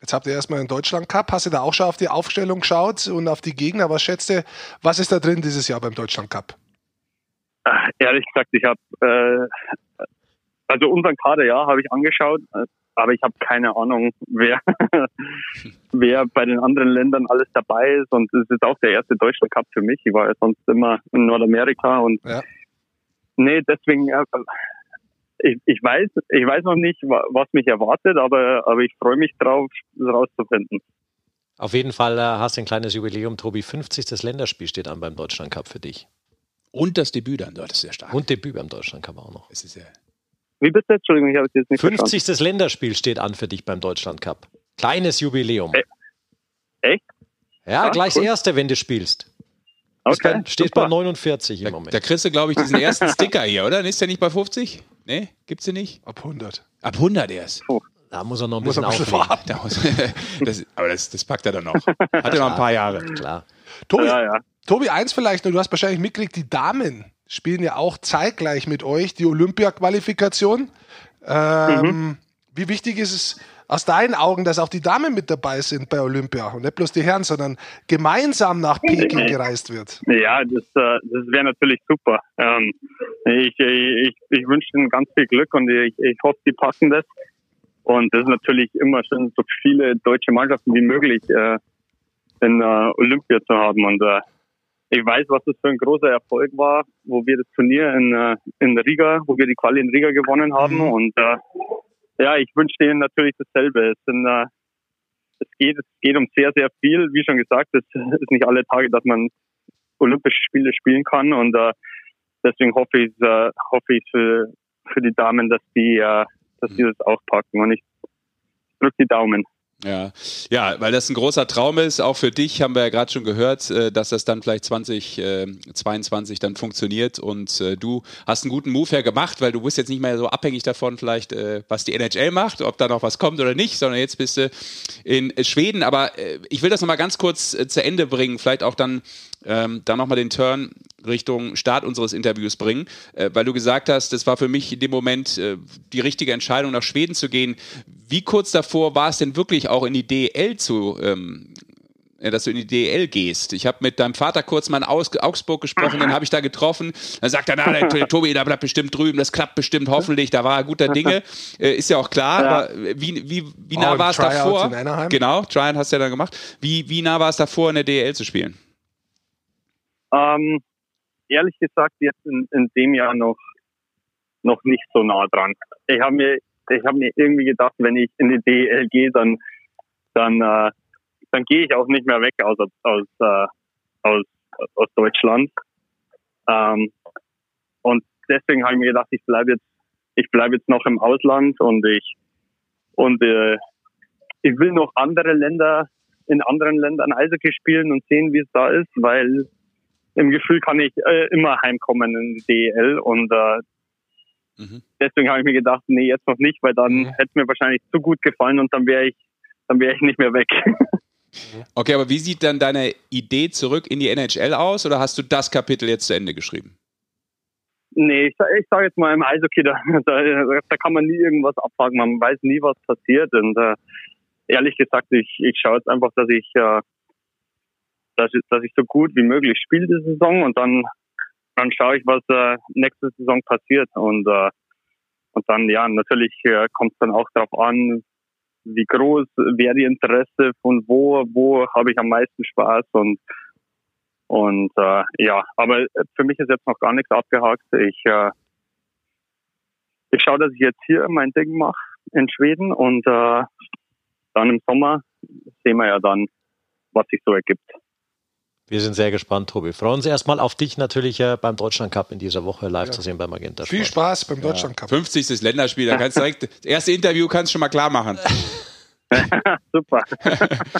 Jetzt habt ihr erstmal einen Deutschland Cup. Hast du da auch schon auf die Aufstellung geschaut und auf die Gegner? Was schätzt du, was ist da drin dieses Jahr beim Deutschland Cup? Ach, ehrlich gesagt, ich habe äh, also unseren Kader ja habe ich angeschaut, aber ich habe keine Ahnung, wer wer bei den anderen Ländern alles dabei ist und es ist auch der erste Deutschland Cup für mich. Ich war ja sonst immer in Nordamerika und ja. nee, deswegen äh, ich, ich weiß, ich weiß noch nicht, was mich erwartet, aber, aber ich freue mich drauf, das rauszufinden. Auf jeden Fall äh, hast du ein kleines Jubiläum, Tobi. 50. Das Länderspiel steht an beim Deutschland Cup für dich. Und das Debüt dann dort ist sehr stark. Und Debüt beim Deutschland Cup auch noch. Es ist ja Wie bist du? Entschuldigung, ich habe es jetzt nicht 50. Verstanden. Länderspiel steht an für dich beim Deutschland Cup. Kleines Jubiläum. Äh, echt? Ja, ah, gleich cool. das erste, wenn du spielst. Okay, bei, steht super. bei 49 im da, Moment. Da kriegst du, glaube ich, diesen ersten Sticker hier, oder? Ist der nicht bei 50? Nee, gibt's den nicht? Ab 100. Ab 100 erst. Oh. Da muss er noch ein bisschen auflegen. das, aber das, das, packt er dann noch. Hat er noch ein paar Jahre. Klar. Tobi, ja, ja. Tobi, eins vielleicht noch, du hast wahrscheinlich mitgekriegt, die Damen spielen ja auch zeitgleich mit euch die Olympia-Qualifikation. Ähm, mhm. Wie wichtig ist es aus deinen Augen, dass auch die Damen mit dabei sind bei Olympia und nicht bloß die Herren, sondern gemeinsam nach Peking gereist wird? Ja, das, äh, das wäre natürlich super. Ähm, ich, ich, ich wünsche ihnen ganz viel Glück und ich, ich hoffe, die passen das. Und das ist natürlich immer schön, so viele deutsche Mannschaften wie möglich äh, in äh, Olympia zu haben. Und ich weiß, was das für ein großer Erfolg war, wo wir das Turnier in, in Riga, wo wir die Quali in Riga gewonnen haben. Mhm. Und äh, ja, ich wünsche denen natürlich dasselbe. Es, sind, äh, es, geht, es geht um sehr, sehr viel. Wie schon gesagt, es ist nicht alle Tage, dass man Olympische Spiele spielen kann. Und äh, deswegen hoffe ich, äh, hoffe ich für, für die Damen, dass die, äh, dass die das auch packen. Und ich drücke die Daumen. Ja, ja, weil das ein großer Traum ist, auch für dich haben wir ja gerade schon gehört, äh, dass das dann vielleicht 2022 dann funktioniert und äh, du hast einen guten Move hergemacht, weil du bist jetzt nicht mehr so abhängig davon, vielleicht äh, was die NHL macht, ob da noch was kommt oder nicht, sondern jetzt bist du in Schweden. Aber ich will das nochmal ganz kurz zu Ende bringen, vielleicht auch dann ähm, da nochmal den Turn Richtung Start unseres Interviews bringen, äh, weil du gesagt hast, das war für mich in dem Moment äh, die richtige Entscheidung, nach Schweden zu gehen. Wie kurz davor war es denn wirklich auch in die DL zu, ähm, dass du in die DL gehst. Ich habe mit deinem Vater kurz mal in Aus Augsburg gesprochen, den habe ich da getroffen. Dann sagt er, na, der, der Tobi, da bleibt bestimmt drüben, das klappt bestimmt hoffentlich, da war er guter Dinge. Äh, ist ja auch klar, ja. aber wie, wie, wie nah oh, war es davor? Genau, Tryout hast du ja dann gemacht. Wie, wie nah war es davor, in der DL zu spielen? Ähm, ehrlich gesagt jetzt in, in dem Jahr noch, noch nicht so nah dran. Ich habe mir, habe mir irgendwie gedacht, wenn ich in die DL gehe, dann, dann, äh, dann gehe ich auch nicht mehr weg aus, aus, äh, aus, aus Deutschland. Ähm, und deswegen habe ich mir gedacht, ich bleibe jetzt, ich jetzt noch im Ausland und ich, und, äh, ich will noch andere Länder, in anderen Ländern Eishockey spielen und sehen, wie es da ist, weil im Gefühl kann ich äh, immer heimkommen in die DEL und äh, mhm. deswegen habe ich mir gedacht, nee, jetzt noch nicht, weil dann mhm. hätte es mir wahrscheinlich zu gut gefallen und dann wäre ich, dann wäre ich nicht mehr weg. Okay, aber wie sieht dann deine Idee zurück in die NHL aus oder hast du das Kapitel jetzt zu Ende geschrieben? Nee, ich, ich sage jetzt mal im Eishockey, da, da, da kann man nie irgendwas abfragen, man weiß nie, was passiert. Und äh, ehrlich gesagt, ich, ich schaue jetzt einfach, dass ich, äh, dass, ich, dass ich so gut wie möglich spiele die Saison und dann, dann schaue ich, was äh, nächste Saison passiert. Und, äh, und dann, ja, natürlich äh, kommt es dann auch darauf an, wie groß wäre die Interesse, von wo, wo habe ich am meisten Spaß und und äh, ja, aber für mich ist jetzt noch gar nichts abgehakt. Ich, äh, ich schaue, dass ich jetzt hier mein Ding mache in Schweden und äh, dann im Sommer sehen wir ja dann, was sich so ergibt. Wir sind sehr gespannt, Tobi. Freuen uns erstmal auf dich natürlich äh, beim Deutschland Cup in dieser Woche live ja. zu sehen beim Magenta Sport. Viel Spaß beim Deutschland Cup. 50. Länderspiel, da kannst du direkt, das erste Interview kannst du schon mal klar machen. Super.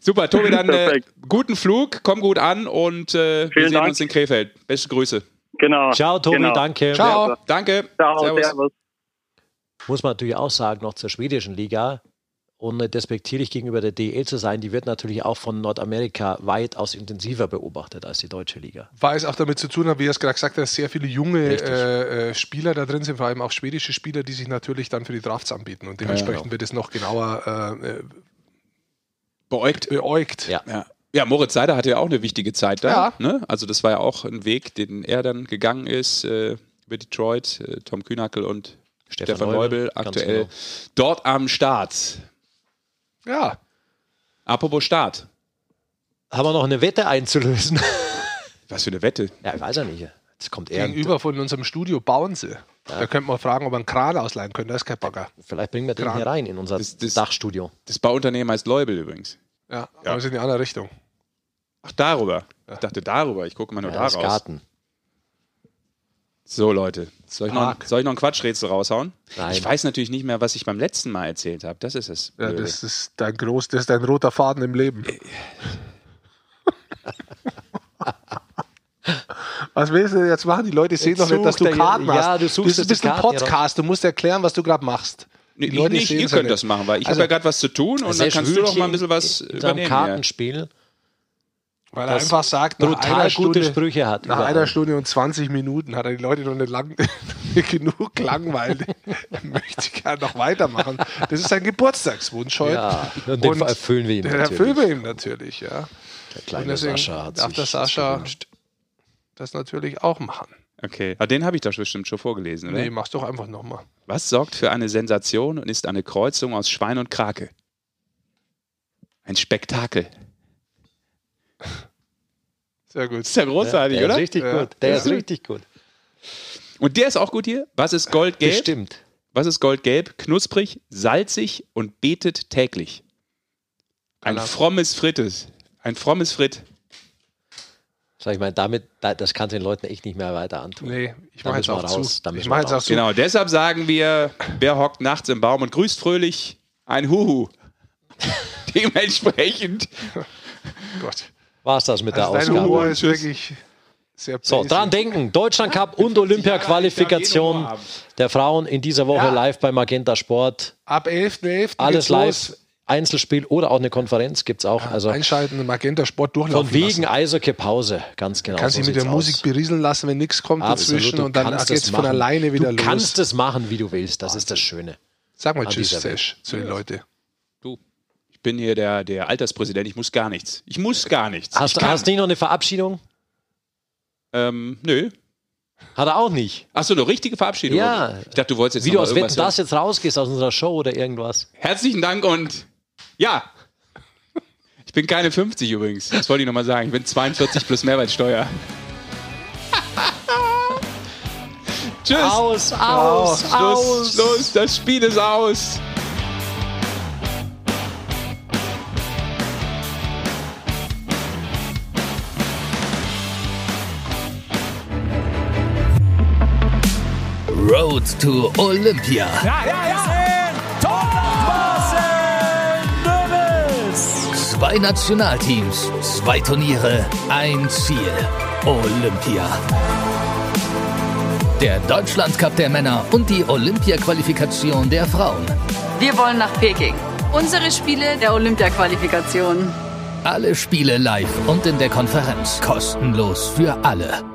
Super, Tobi, dann äh, guten Flug, komm gut an und äh, wir sehen Dank. uns in Krefeld. Beste Grüße. Genau. Ciao, Tobi, genau. danke. Ciao. Danke. Ciao, servus. servus. Muss man natürlich auch sagen, noch zur schwedischen Liga ohne despektierlich gegenüber der DL zu sein, die wird natürlich auch von Nordamerika weitaus intensiver beobachtet als die deutsche Liga. Weil es auch damit zu tun hat, wie er es gerade gesagt hat, dass sehr viele junge äh, äh, Spieler da drin sind, vor allem auch schwedische Spieler, die sich natürlich dann für die Drafts anbieten. Und dementsprechend ja, genau. wird es noch genauer äh, äh, beäugt. beäugt. Ja. ja. Ja, Moritz Seider hatte ja auch eine wichtige Zeit da. Ja. Ne? Also das war ja auch ein Weg, den er dann gegangen ist äh, über Detroit, äh, Tom Kühnackel und Stefan, Stefan Neubel, aktuell genau. dort am Start. Ja. Apropos Start. Haben wir noch eine Wette einzulösen? Was für eine Wette? Ja, ich weiß ja nicht. Das kommt eher Gegenüber von unserem Studio bauen sie. Ja. Da könnte man fragen, ob wir einen Kran ausleihen können. Das ist kein Bagger. Vielleicht bringen wir den Kran. hier rein in unser das, das, Dachstudio. Das Bauunternehmen heißt Leubel übrigens. Ja, ja. aber wir sind in die andere Richtung. Ach, darüber. Ja. Ich dachte darüber. Ich gucke mal nur ja, daraus. Garten. So, Leute, soll ich, noch, soll ich noch ein Quatschrätsel raushauen? Nein. Ich weiß natürlich nicht mehr, was ich beim letzten Mal erzählt habe. Das ist es. Ja, das ist dein groß, das ist dein roter Faden im Leben. Was willst du jetzt machen? Die Leute sehen doch nicht, dass du Karten hast. Ja, du suchst du bist ein Podcast, du musst erklären, was du gerade machst. Die ich Leute nicht, ihr könnt nicht. das machen, weil ich also, habe ja gerade was zu tun und dann kannst du doch mal ein bisschen was übernehmen. Kartenspiel. Weil er einfach sagt, nach brutal einer Stunde, gute Sprüche hat. Nach einer Stunde und 20 Minuten hat er die Leute noch nicht lang, genug langweilt. möchte ich gerne noch weitermachen. Das ist sein Geburtstagswunsch heute. Ja, und den und erfüllen wir ihm den natürlich. erfüllen wir ihm natürlich, ja. Der kleine Sascha hat darf sich der Sascha gewünscht. das natürlich auch machen. Okay, aber den habe ich doch bestimmt schon vorgelesen, oder? Nee, mach's doch einfach nochmal. Was sorgt für eine Sensation und ist eine Kreuzung aus Schwein und Krake? Ein Spektakel. Sehr gut. Ist ja großartig, der oder? Ist richtig ja. gut. Der ja. ist richtig gut. Und der ist auch gut hier. Was ist goldgelb? Bestimmt. Was ist goldgelb? Knusprig, salzig und betet täglich. Ein Keine frommes Frittes. Ein frommes Fritt. Sag ich mal, damit, das kann den Leuten echt nicht mehr weiter antun. Nee, ich mache jetzt auch raus. Zu. Ich mach jetzt auch zu. Genau, deshalb sagen wir, wer hockt nachts im Baum und grüßt fröhlich? Ein Huhu. Dementsprechend. Gott war es das mit also der Ausgabe. Humor ist wirklich sehr So, dran denken. Deutschland Cup und Olympia-Qualifikation der Frauen in dieser Woche ja. live bei Magenta Sport. Ab 11.11. .11. Alles live. Los. Einzelspiel oder auch eine Konferenz gibt es auch. Ja, also einschalten, Magenta Sport durchlaufen Von wegen Eishockey-Pause, ganz genau. Kannst so sich mit der aus. Musik berieseln lassen, wenn nichts kommt Absolut, dazwischen und dann geht es von alleine wieder du los. Du kannst es machen, wie du willst, das Wahnsinn. ist das Schöne. Sag mal Tschüss, Sesh, zu den Leuten bin hier der, der Alterspräsident, ich muss gar nichts. Ich muss gar nichts. Hast, hast du nicht noch eine Verabschiedung? Ähm, nö. Hat er auch nicht. Achso, eine richtige Verabschiedung. Ja. Ich dachte, du wolltest jetzt Wie du aus Wetten das jetzt rausgehst aus unserer Show oder irgendwas. Herzlichen Dank und ja. Ich bin keine 50 übrigens. Das wollte ich nochmal sagen. Ich bin 42 plus Mehrwertsteuer. Tschüss. Aus, aus, aus. Schluss, Schluss, das Spiel ist aus. Road to Olympia. Ja, ja, ja. Zwei Nationalteams, zwei Turniere, ein Ziel. Olympia. Der Deutschland Cup der Männer und die Olympia-Qualifikation der Frauen. Wir wollen nach Peking. Unsere Spiele der Olympia-Qualifikation. Alle Spiele live und in der Konferenz kostenlos für alle.